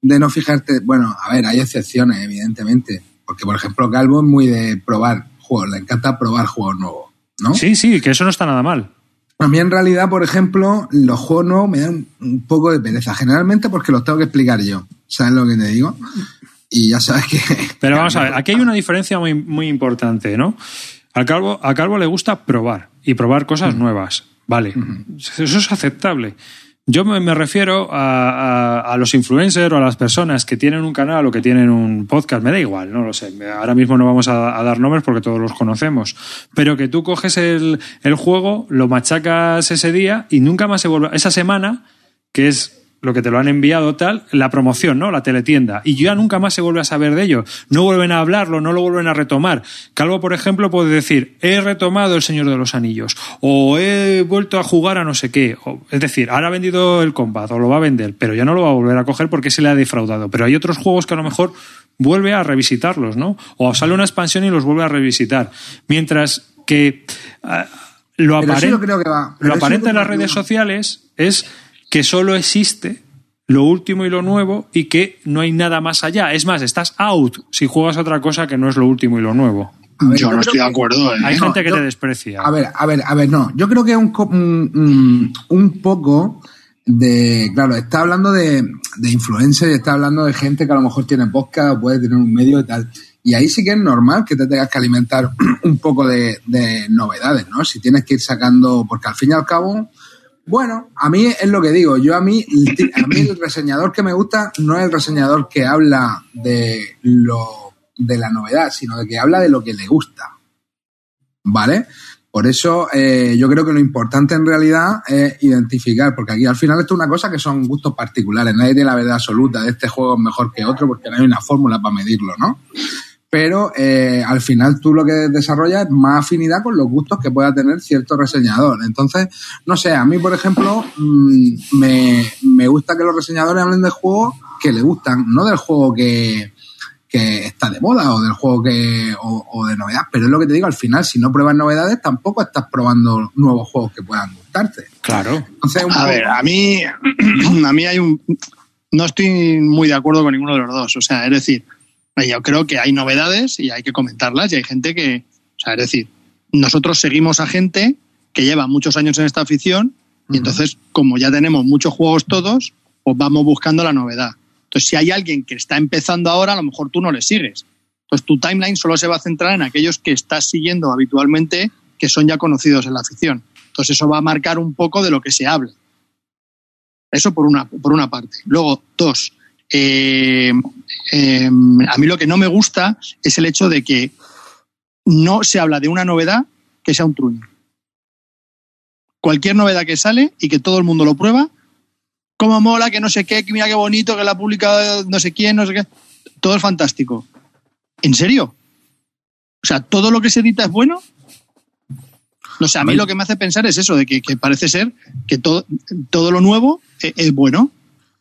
de no fijarte. Bueno, a ver, hay excepciones, evidentemente. Porque, por ejemplo, Calvo es muy de probar juegos, le encanta probar juegos nuevos, ¿no? Sí, sí, que eso no está nada mal. A mí en realidad, por ejemplo, los juegos nuevos me dan un poco de pereza. Generalmente porque los tengo que explicar yo. ¿Sabes lo que te digo? Y ya sabes que... Pero vamos a ver, aquí hay una diferencia muy, muy importante, ¿no? A Calvo, a Calvo le gusta probar y probar cosas nuevas. Vale, eso es aceptable. Yo me, refiero a, a- a los influencers o a las personas que tienen un canal o que tienen un podcast, me da igual, no lo sé. Ahora mismo no vamos a, a dar nombres porque todos los conocemos. Pero que tú coges el, el juego, lo machacas ese día y nunca más se vuelve. Esa semana, que es lo que te lo han enviado tal, la promoción, ¿no? La teletienda. Y ya nunca más se vuelve a saber de ello. No vuelven a hablarlo, no lo vuelven a retomar. Calvo, por ejemplo, puede decir, he retomado El Señor de los Anillos, o he vuelto a jugar a no sé qué. O- es decir, ahora ha vendido el Combat, o lo va a vender, pero ya no lo va a volver a coger porque se le ha defraudado. Pero hay otros juegos que a lo mejor vuelve a revisitarlos, ¿no? O sale una expansión y los vuelve a revisitar. Mientras que ah, lo creo que va. pero lo aparente en las redes sociales es que solo existe lo último y lo nuevo y que no hay nada más allá. Es más, estás out si juegas a otra cosa que no es lo último y lo nuevo. Ver, yo no estoy de que- acuerdo. ¿eh? Hay no, gente que yo- te desprecia. A ver, a ver, a ver, no. Yo creo que es un, co- un, un- un poco de, claro, está hablando de, de influencers, está hablando de gente que a lo mejor tiene podcast o puede tener un medio y tal. Y ahí sí que es normal que te tengas que alimentar un poco de, de novedades, ¿no? Si tienes que ir sacando, porque al fin y al cabo, bueno, a mí es lo que digo. Yo a mí, a mí el reseñador que me gusta no es el reseñador que habla de lo de la novedad, sino de que habla de lo que le gusta. ¿Vale? Por eso eh, yo creo que lo importante en realidad es identificar, porque aquí al final esto es una cosa que son gustos particulares, nadie tiene la verdad absoluta de este juego es mejor que otro porque no hay una fórmula para medirlo, ¿no? Pero eh, al final tú lo que desarrollas es más afinidad con los gustos que pueda tener cierto reseñador. Entonces, no sé, a mí, por ejemplo, mmm, me, me gusta que los reseñadores hablen de juegos que le gustan, no del juego que, que está de moda o del juego que o, o, de novedad. Pero es lo que te digo, al final, si no pruebas novedades, tampoco estás probando nuevos juegos que puedan gustarte. Claro. Entonces, a ver, a mí, a mí hay un... No estoy muy de acuerdo con ninguno de los dos. O sea, es decir, yo creo que hay novedades y hay que comentarlas y hay gente que... O sea, es decir, nosotros seguimos a gente que lleva muchos años en esta afición y entonces, como ya tenemos muchos juegos todos, pues vamos buscando la novedad. Entonces, si hay alguien que está empezando ahora, a lo mejor tú no le sigues. Entonces, tu timeline solo se va a centrar en aquellos que estás siguiendo habitualmente, que son ya conocidos en la afición. Entonces, eso va a marcar un poco de lo que se habla. Eso por una, por una parte. Luego, dos, eh, eh, a mí lo que no me gusta es el hecho de que no se habla de una novedad que sea un truño. Cualquier novedad que sale y que todo el mundo lo prueba, cómo mola, que no sé qué, que mira qué bonito, que la ha publicado no sé quién, no sé qué. Todo es fantástico. ¿En serio? O sea, ¿todo lo que se edita es bueno? No sé, a mí lo que me hace pensar es eso, de que, que parece ser que todo, todo lo nuevo es, es, bueno.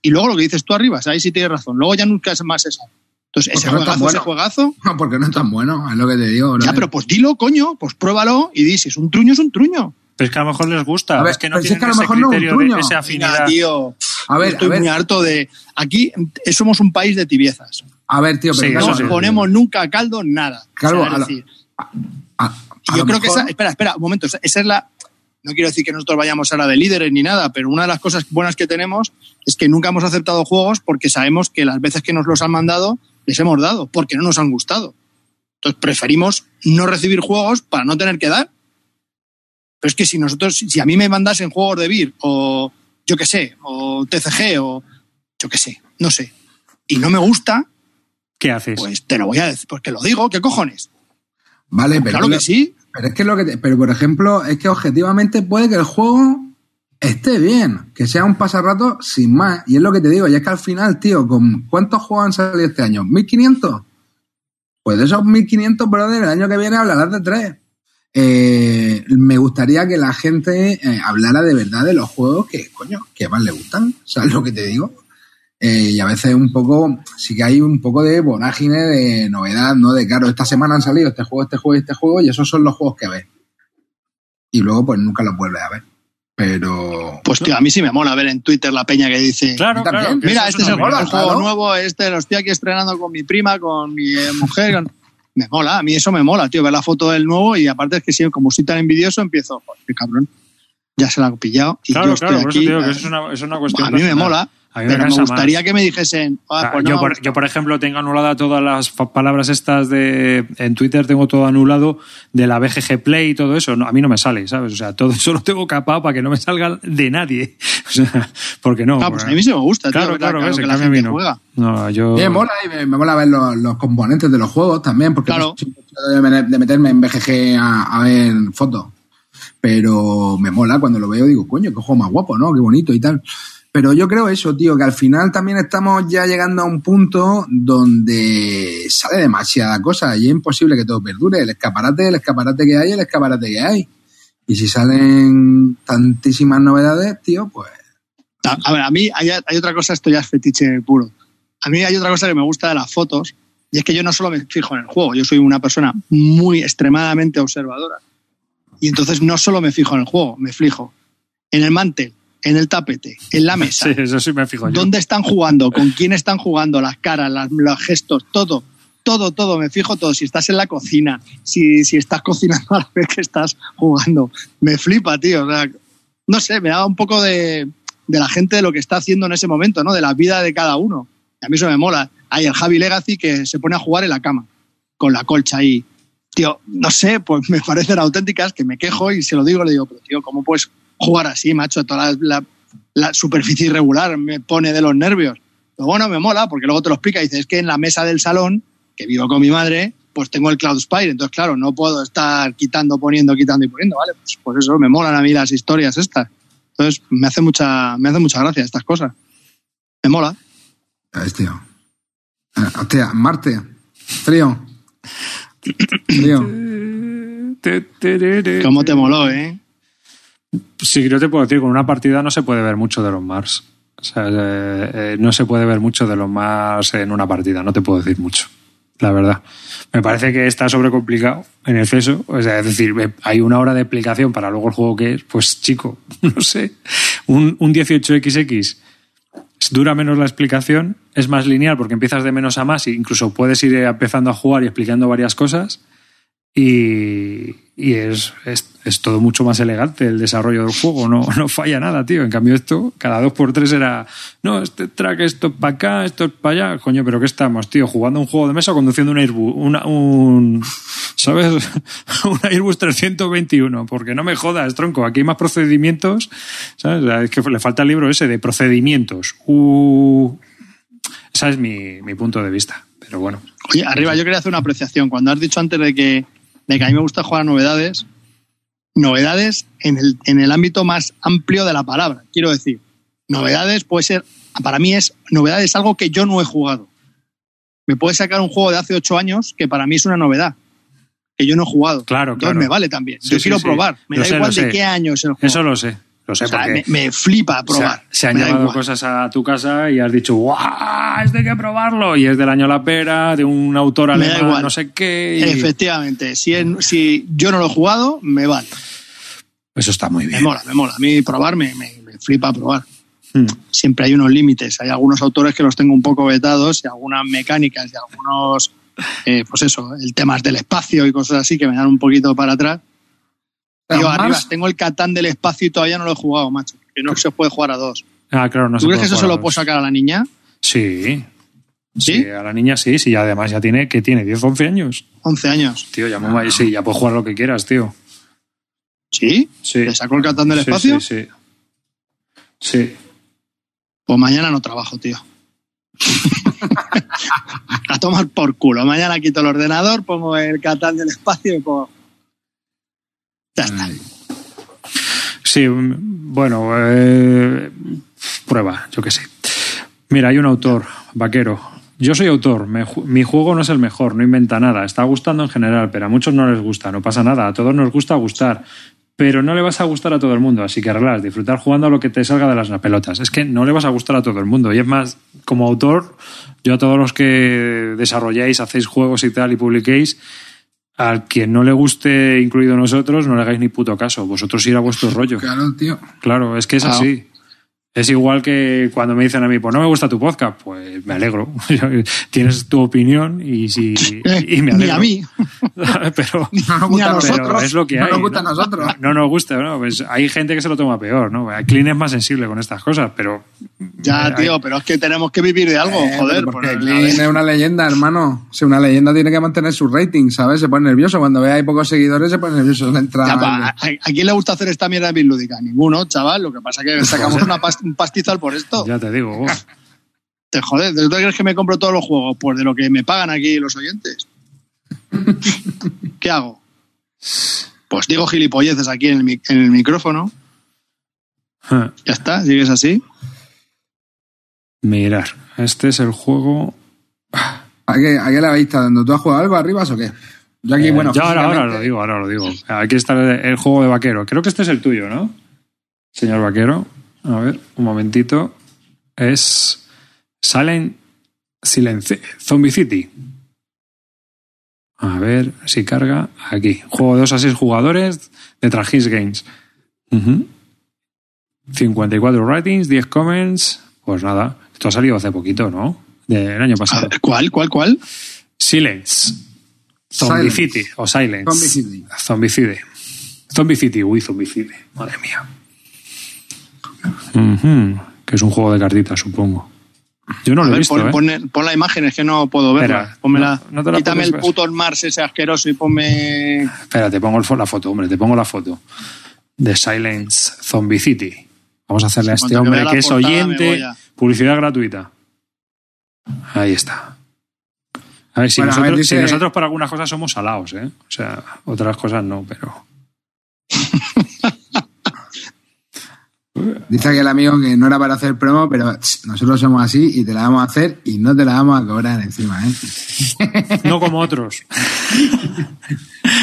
Y luego lo que dices tú arriba, ahí sí tienes razón. Luego ya nunca es más eso. Entonces, ese no juegazo, bueno. ese juegazo. No, porque no es tan bueno, es lo que te digo. Ya, pero pues dilo, coño, pues pruébalo y di, si es un truño, es un truño. Pero es que a lo mejor les gusta, A ver, es que no si es tienen que a lo ese mejor no es un criterio truño. de esa tío. A ver, estoy a ver. muy harto de. Aquí somos un país de tibiezas. A ver, tío, pero Sí, No sí. ponemos nunca a caldo nada. Claro, O sea, es a lo- decir, a- a yo creo que esa. Espera, espera, un momento. esa- Esa es la. No quiero decir que nosotros vayamos ahora de líderes ni nada, pero una de las cosas buenas que tenemos es que nunca hemos aceptado juegos porque sabemos que las veces que nos los han mandado les hemos dado, porque no nos han gustado. Entonces preferimos no recibir juegos para no tener que dar. Pero es que si nosotros, si a mí me mandasen juegos de BIR o yo qué sé, o TCG o yo qué sé, no sé, y no me gusta, ¿Qué haces? pues te lo voy a decir, porque lo digo, ¿qué cojones? Vale, pero, claro que sí. Pero es que lo que te- pero por ejemplo, es que objetivamente puede que el juego esté bien, que sea un pasarrato sin más. Y es lo que te digo, y es que al final, tío, ¿con ¿cuántos juegos han salido este año? ¿1500? Pues de esos 1500, brother, el año que viene hablarás de tres. Eh, me gustaría que la gente eh, hablara de verdad de los juegos que, coño, que más le gustan. ¿Sabes lo que te digo? Eh, y a veces un poco, sí que hay un poco de vorágine de novedad, ¿no? De claro, esta semana han salido este juego, este juego y este juego, y esos son los juegos que ves. Y luego, pues nunca los vuelves a ver. Pero. Pues tío, a mí sí me mola ver en Twitter la peña que dice, Claro, claro. que mira, este es el, mola, juego claro. nuevo, este lo estoy aquí estrenando con mi prima, con mi eh, mujer. con- Me mola, a mí eso me mola, tío, ver la foto del nuevo y aparte es que sí, como soy tan envidioso, empiezo, joder, qué cabrón, ya se la han pillado y Claro, yo claro, por eso aquí. te digo que eh, eso es una, es una cuestión. a mí me mola, pero me gustaría más. que me dijesen, ah, pues no yo, me por, yo, por ejemplo, tengo anulada todas las palabras estas de. En Twitter tengo todo anulado de la BGG Play y todo eso. No, a mí no me sale, ¿sabes? O sea, todo eso lo tengo capado para que no me salga de nadie. O sea, porque no. Ah, pues porque- a mí sí me gusta, tío, Claro, la- claro, ves, que en la gente no. juega. No, yo. Me mola y me, me mola ver los, los componentes de los juegos también, porque Claro. de, de meterme en BGG a, a ver fotos. Pero me mola cuando lo veo, digo, coño, qué juego más guapo, ¿no? Qué bonito y tal. Pero yo creo eso, tío, que al final también estamos ya llegando a un punto donde sale demasiada cosa y es imposible que todo perdure. El escaparate, el escaparate que hay, el escaparate que hay. Y si salen tantísimas novedades, tío, pues A, ver, a mí hay, hay otra cosa, esto ya es fetiche puro. A mí hay otra cosa que me gusta de las fotos, y es que yo no solo me fijo en el juego, yo soy una persona muy extremadamente observadora. Y entonces no solo me fijo en el juego, me fijo en el mantel, en el tapete, en la mesa, Sí, eso sí me fijo yo. dónde están jugando, con quién están jugando, las caras, las- los gestos, todo. Todo, todo, me fijo todo. Si estás en la cocina, si, si estás cocinando a la vez que estás jugando. Me flipa, tío. O sea, no sé, me da un poco de. de la gente de lo que está haciendo en ese momento, ¿no? De la vida de cada uno. Y a mí eso me mola. Hay el Javi Legacy que se pone a jugar en la cama, con la colcha ahí. Tío, no sé, pues me parecen auténticas, que me quejo y se lo digo, le digo, pero tío, ¿cómo puedes jugar así, macho? Toda la, la- la superficie irregular me pone de los nervios. Pero bueno, me mola, porque luego te lo explica. Dice, es que en la mesa del salón, que vivo con mi madre, pues tengo el Cloud Spire. Entonces, claro, no puedo estar quitando, poniendo, quitando y poniendo, ¿vale? Pues, pues eso, me molan a mí las historias estas. Entonces, me hace mucha, me hace mucha gracia estas cosas. Me mola. Tío. Hostia, Marte. Frío. Frío. ¿Cómo te moló, eh? Sí, yo te puedo decir, con una partida no se puede ver mucho de los Mars. O sea, eh, eh, no se puede ver mucho de los Mars en una partida, no te puedo decir mucho, la verdad. Me parece que está sobrecomplicado en exceso. O sea, es decir, eh, hay una hora de explicación para luego el juego que es, pues chico, no sé, un, un 18XX dura menos la explicación, es más lineal porque empiezas de menos a más e incluso puedes ir empezando a jugar y explicando varias cosas y, y es, es, es todo mucho más elegante el desarrollo del juego, no, no falla nada, tío. En cambio esto, cada dos por tres era, no, este track, esto es para acá, esto es para allá, coño, pero ¿qué estamos, tío? ¿Jugando un juego de mesa o conduciendo un Airbus? Una, un, ¿sabes? un Airbus 321, porque no me jodas, tronco, aquí hay más procedimientos, ¿sabes? Es que le falta el libro ese de procedimientos. Uh, ese es mi, mi punto de vista, pero bueno. Oye, arriba, yo quería hacer una apreciación. Cuando has dicho antes de que, de que a mí me gusta jugar a novedades, novedades en el, en el ámbito más amplio de la palabra. Quiero decir, novedades puede ser, para mí es, novedad es algo que yo no he jugado. Me puede sacar un juego de hace ocho años que para mí es una novedad, que yo no he jugado. Claro, Entonces claro. me vale también. Sí, yo sí, quiero sí. probar. Me Lo da sé, igual de sé. qué año es el juego. Eso lo sé, sé O sea, porque me, me flipa se, probar. se han Me da llevado cosas a tu casa y has dicho, ¡guau! Es de que probarlo. Y es del año La Pera, de un autor Me alemán, no sé qué. y- Efectivamente, si, en- si yo no lo he jugado, me vale. Eso está muy Me bien. mola, me mola. A mí probar me, me, me flipa probar. Hmm. Siempre hay unos límites. Hay algunos autores que los tengo un poco vetados y algunas mecánicas y algunos, eh, pues eso, el temas del espacio y cosas así que me dan un poquito para atrás. Arriba tengo el Catán del espacio y todavía no lo he jugado, macho. Que no se puede jugar a dos. Ah, claro, no ¿Tú se crees puede que eso se lo puedo sacar a la niña? Sí. ¿Sí? A la niña sí, sí, además ya tiene, que tiene 10, 11 años. 11 años. Tío, ya, muy- sí, ya puedes jugar lo que quieras, tío. ¿Sí? Sí. ¿Le sacó el Catán del Sí, espacio? Sí, sí. Sí. Pues mañana no trabajo, tío. a tomar por culo. Mañana quito el ordenador, pongo el Catán del espacio y pongo... Ay, Sí, mm, bueno, eh, prueba, yo qué sé. Mira, hay un autor, vaquero. Yo soy autor, me mi juego no es el mejor, no inventa nada, está gustando en general, pero a muchos no les gusta, no pasa nada, a todos nos gusta gustar, pero no le vas a gustar a todo el mundo, así que arreglas, disfrutar jugando a lo que te salga de las pelotas. Es que no le vas a gustar a todo el mundo, y es más, como autor, yo a todos los que desarrolláis, hacéis juegos y tal y publiquéis, al quien no le guste, incluido nosotros, no le hagáis ni puto caso. Vosotros ir a vuestro rollo. Claro, tío. Claro, es que es así. Es igual que cuando me dicen a mí, pues no me gusta tu podcast, pues me alegro. Tienes tu opinión y si y me Ni alegro. a mí. pero, No nos Ni a gusta a nosotros. nosotros. es lo que no hay. nos gusta ¿no? a nosotros. No nos gusta, ¿no? Pues hay gente que se lo toma peor, ¿no? Clean es más sensible con estas cosas, pero Ya, tío, pero es que tenemos que vivir de algo, Eh, joder. pero porque Clean es una leyenda, hermano. Si una leyenda tiene que mantener su rating, ¿sabes? Se pone nervioso. Cuando ve hay pocos seguidores, se pone nervioso. Le entra. Ya, pa, ¿a, a quién le gusta hacer esta mierda de lúdica? Ninguno, chaval. Lo que pasa es que sacamos una pas- un pastizal por esto. ya te digo. Te joder, ¿de dónde crees que me compro todos los juegos? Pues de lo que me pagan aquí los oyentes. ¿Qué hago? Pues digo gilipolleces aquí en el, mi- en el micrófono. Ya está, sigues así. Mirar, este es el juego. ¿A qué, ¿A qué le habéis estado dando? ¿Tú has jugado algo arriba o qué? Yo aquí, Eh, bueno. ya ahora, lo digo, ahora lo digo. Aquí está el, el juego de vaquero. Creo que este es el tuyo, ¿no? Señor vaquero. A ver, un momentito. Es Silent Silence Zombie City. A ver si carga aquí. Juego de 2 a 6 jugadores de Tragis Games. Ujú. 54 ratings, 10 comments. Pues nada, esto ha salido hace poquito, ¿no? Del año pasado. ver, ¿Cuál, cuál, cuál? Silence. Zombie. City o Silence. Zombicide. Zombicide. Zombicide, uy, Zombicide. Madre mía. Que es un juego de cartitas, supongo. Yo no A lo he ver, visto, pon, ¿eh? pon- pon la imagen, es que no puedo verla. Espera, no- no Quítame el ver. puto Mars ese asqueroso y ponme. Espera, te pongo el la foto, hombre, te pongo la foto. De Silence Zombie City. Vamos a hacerle a este hombre que es portada oyente a- publicidad gratuita. Ahí está. A ver, si, Bueno, a nosotros, ver, dice- si nosotros para algunas cosas somos salados, ¿eh? O sea, otras cosas no, pero... Dice aquí el amigo que no era para hacer promo, pero tss, nosotros somos así y te la vamos a hacer y no te la vamos a cobrar encima, ¿eh? No como otros.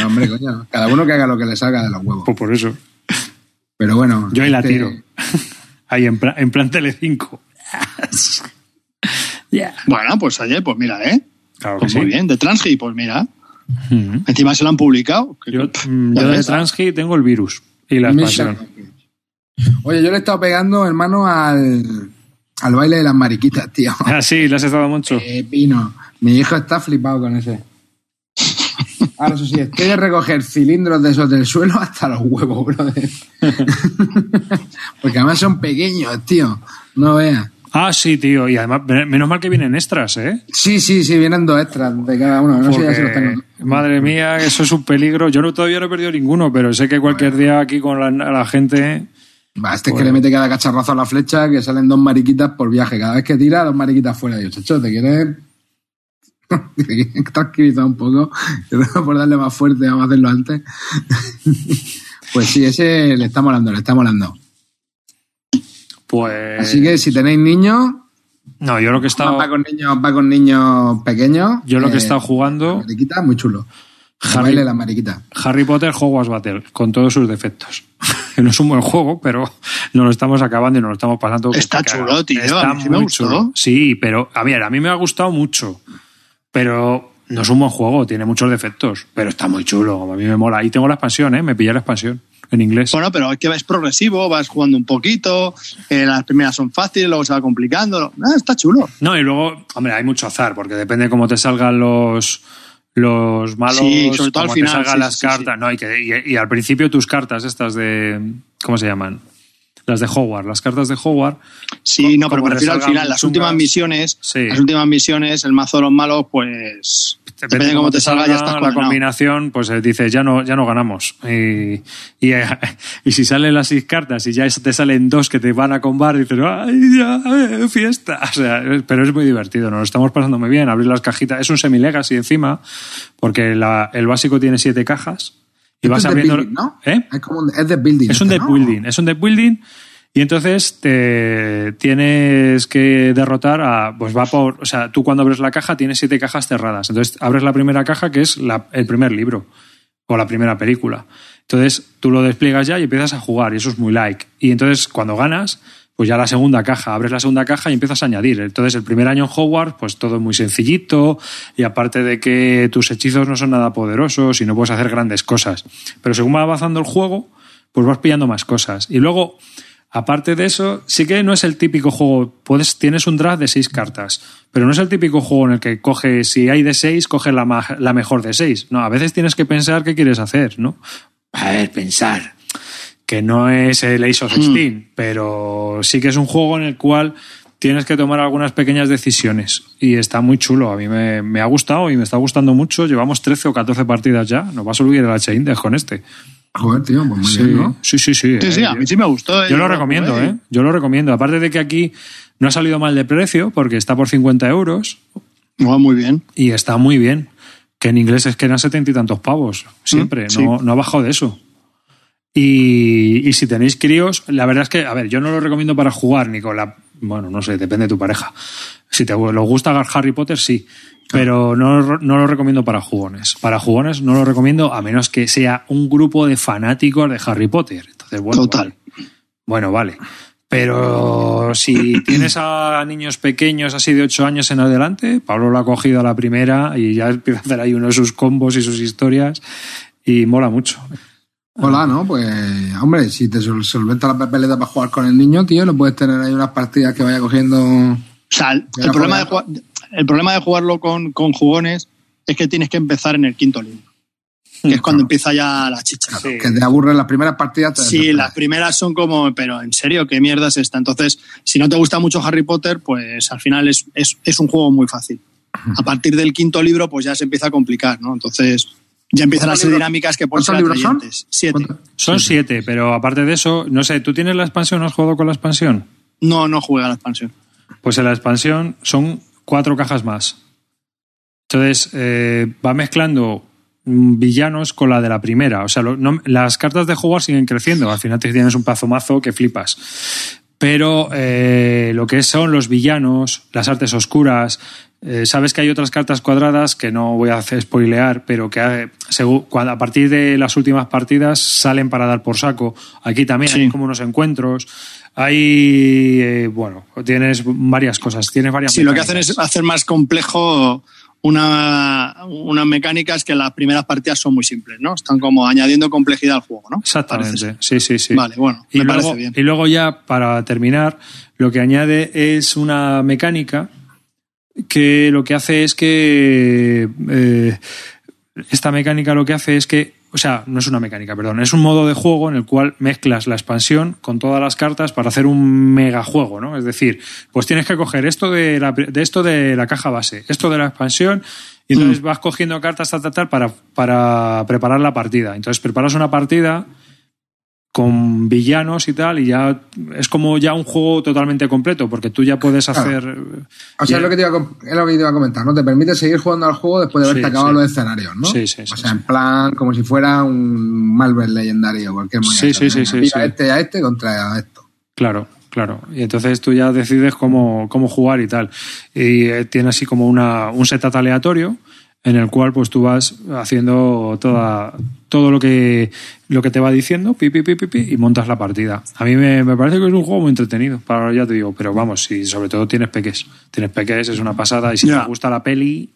No, hombre, coño. Cada uno que haga lo que le salga de los huevos. Pues por eso. Pero bueno. Yo ahí la este- tiro. Ahí en, pla- en plan Telecinco. Ya. Bueno, pues ayer, pues mira, ¿eh? Claro que Pues sí. muy bien, de Transgi, pues mira. Mm. Encima se lo han publicado. que- Yo, mm, yo de. Transgi tengo el virus y la expansión. Oye, yo le he estado pegando, hermano, al, al baile de las mariquitas, tío. Ah, sí, le has estado mucho. Eh, pino. Mi hijo está flipado con ese. Ahora, eso sí, estoy de recoger cilindros de esos del suelo hasta los huevos, brother. Porque además son pequeños, tío. No veas. Ah, sí, tío. Y además, men- menos mal que vienen extras, ¿eh? Sí, sí, sí, vienen dos extras de cada uno. No sé ya si los tengo. madre mía, eso es un peligro. Yo no, todavía no he perdido ninguno, pero sé que cualquier día aquí con la, la gente. Va, este es que le mete cada cacharrazo a la flecha que salen dos mariquitas por viaje. Cada vez que tira, dos mariquitas fuera. Dios, chacho, ¿te quieres te quieres tranquilizar un poco? por darle más fuerte, vamos a hacerlo antes. pues sí, ese le está molando, le está molando. Pues. Así que si tenéis niños, No, yo lo que he estado. va con niños, va con niños pequeños. Yo lo que he eh, estado jugando. Mariquita, muy chulo. Harry- baile de la mariquita. Harry Potter Hogwarts Battle, con todos sus defectos. Que no es un buen juego, pero nos lo estamos acabando y nos lo estamos pasando. Está chulo, tío, Está a mí sí me muy gustó. chulo. Sí, pero a ver, a mí me ha gustado mucho. Pero no es un buen juego, tiene muchos defectos. Pero está muy chulo, a mí me mola. Y tengo la expansión, ¿eh? Me pillé la expansión en inglés. Bueno, pero es que es progresivo, vas jugando un poquito, eh, las primeras son fáciles, luego se va complicando. Ah, está chulo. No, y luego, hombre, hay mucho azar, porque depende cómo te salgan los los malos, Sí, sobre todo al final, te salgan sí, las sí, cartas, no, y, que, y, y al principio tus cartas estas de ¿cómo se llaman? Las de Hogwarts, las cartas de Hogwarts. Sí, no, pero Como me te refiero al final. Las últimas misiones, Sí. las últimas misiones, el mazo de los malos, pues depende de cómo te salga, ya estás la combinación, pues eh, dices, ya no, ya no ganamos. Y, y, eh, y si salen las seis cartas y ya te salen dos que te van a combar, dices, ¡ay, ya, eh, fiesta! O sea, eh, pero es muy divertido, nos lo estamos pasando muy bien. Abrir las cajitas, es un semi-legacy encima, porque la- el básico tiene siete cajas. Y vas abriendo. building, ¿no? ¿Eh? Es, como un- es de building. Es un este, deck ¿no? building, es un deck building y entonces te tienes que derrotar a, pues va por, o sea, tú cuando abres la caja tienes siete cajas cerradas, entonces abres la primera caja que es el primer libro o la primera película, entonces tú lo despliegas ya y empiezas a jugar y eso es muy like y entonces cuando ganas pues ya la segunda caja, abres la segunda caja y empiezas a añadir. Entonces, el primer año en Hogwarts, pues todo muy sencillito, y aparte de que tus hechizos no son nada poderosos y no puedes hacer grandes cosas. Pero según va avanzando el juego, pues vas pillando más cosas. Y luego, aparte de eso, sí que no es el típico juego, puedes, tienes un draft de seis cartas, pero no es el típico juego en el que coge, si hay de seis, coge la, mejor de seis. No, a veces tienes que pensar qué quieres hacer, ¿no? A ver, pensar que no es el Ace of Steam, pero sí que es un juego en el cual tienes que tomar algunas pequeñas decisiones y está muy chulo. A mí me, me ha gustado y me está gustando mucho. Llevamos 13 o 14 partidas ya. Nos va a subir el H-Index con este. Joder, tío, pues muy Sí, bien, ¿no? sí, sí. sí, Sí, sí, Eh, a mí sí me gustó. eh, yo lo yo recomiendo, jugué. ¿eh? Yo lo recomiendo. Aparte de que aquí no ha salido mal de precio porque está por 50 euros Va muy bien. y está muy bien. Que en inglés es que eran setenta y tantos pavos. Siempre. Mm, sí. no, no ha bajado de eso. Y, y si tenéis críos, la verdad es que, a ver, yo no lo recomiendo para jugar ni con la. Bueno, no sé, depende de tu pareja. Si te gusta Harry Potter, sí. Pero no, no lo recomiendo para jugones. Para jugones no lo recomiendo a menos que sea un grupo de fanáticos de Harry Potter. Entonces, bueno, Total. vale. Bueno, vale. Pero si tienes a niños pequeños así de 8 años en adelante, Pablo lo ha cogido a la primera y ya empieza a hacer ahí uno de sus combos y sus historias y mola mucho. Hola, ¿no? Pues, hombre, si te sol- solventa la papeleta para jugar con el niño, tío, lo puedes tener ahí unas partidas que vaya cogiendo. O sea, el, problema, de juega. jugar- el problema de jugarlo con, con jugones es que tienes que empezar en el quinto libro. que es cuando empieza ya la chicha. Sí. Que te aburren las primeras partidas. Sí, las primeras son como, pero en serio, ¿qué mierda es esta? Entonces, si no te gusta mucho Harry Potter, pues al final es, es, es un juego muy fácil. A partir del quinto libro, pues ya se empieza a complicar, ¿no? Entonces, ya empiezan a ¿Cuántos ser libros- dinámicas que pueden ser ¿Cuántos libros son? atrayentes. Siete. Son siete, pero aparte de eso, no sé, ¿tú tienes la expansión? ¿Has jugado con la expansión? No, no juega la expansión. Pues en la expansión son cuatro cajas más. Entonces, eh, va mezclando mm, villanos con la de la primera. O sea, lo- no- las cartas de jugar siguen creciendo. Al final te tienes un pazo mazo que flipas. Pero eh, lo que son los villanos, las artes oscuras, eh, sabes que hay otras cartas cuadradas que no voy a hacer spoilear, pero que eh, cuando- a partir de las últimas partidas salen para dar por saco. Aquí también Sí. hay como unos encuentros. Hay, eh, bueno, tienes varias cosas, tienes varias Sí, lo que hacen es hacer más complejo una, unas mecánicas que las primeras partidas son muy simples, ¿no? Están como añadiendo complejidad al juego, ¿no? Exactamente, sí, sí, sí. Vale, bueno, y me luego, parece bien. Y luego ya, para terminar, lo que añade es una mecánica que lo que hace es que... eh, esta mecánica lo que hace es que... O sea, no es una mecánica, perdón. Es un modo de juego en el cual mezclas la expansión con todas las cartas para hacer un megajuego, ¿no? Es decir, pues tienes que coger esto de, la, de esto de la caja base, esto de la expansión, y entonces vas cogiendo cartas tal, tal, tal, para, para preparar la partida. Entonces preparas una partida con villanos y tal, y ya es como ya un juego totalmente completo, porque tú ya puedes Claro. hacer. O sea, ya- es lo, que te iba a, com- es lo que te iba a comentar, ¿no? Te permite seguir jugando al juego después de haberte Sí, acabado sí. los escenarios, ¿no? Sí, sí, O sí, sea, sí. en plan, como si fuera un Marvel legendario o cualquier Sí, movida. sí, sí, sí, sí. este a este contra esto. Claro, claro. Y entonces tú ya decides cómo, cómo jugar y tal. Y eh, tiene así como una, un setup aleatorio en el cual pues tú vas haciendo toda, todo lo que, lo que te va diciendo pi, pi, pi, y montas la partida. A mí me, me parece que es un juego muy entretenido, para ya te digo, pero vamos, si sobre todo tienes peques. Tienes peques, es una pasada y si te gusta la peli...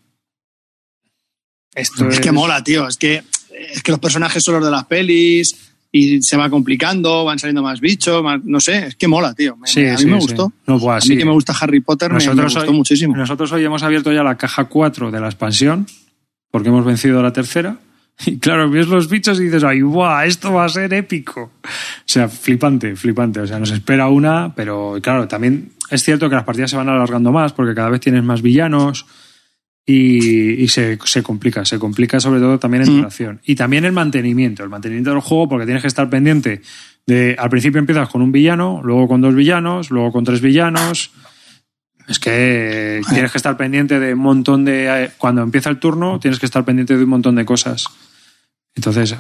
Esto Es que mola, tío. Es que, es que los personajes son los de las pelis y se va complicando, van saliendo más bichos, más- no sé, es que mola, tío. Me- Sí, me- a mí sí, me sí. gustó. No, pues, a mí que me gusta Harry Potter me, me gustó hoy, muchísimo. nosotros hoy hemos abierto ya la caja 4 de la expansión, porque hemos vencido la tercera. Y claro, ves los bichos y dices, ¡ay, guau! Esto va a ser épico. O sea, flipante, flipante. O sea, nos espera una, pero claro, también es cierto que las partidas se van alargando más, porque cada vez tienes más villanos y, y se, se complica. Se complica sobre todo también en Mm. duración. Y también el mantenimiento. El mantenimiento del juego, porque tienes que estar pendiente de. Al principio empiezas con un villano, luego con dos villanos, luego con tres villanos. Es que tienes que estar pendiente de un montón de. eh, Cuando empieza el turno, tienes que estar pendiente de un montón de cosas. Entonces,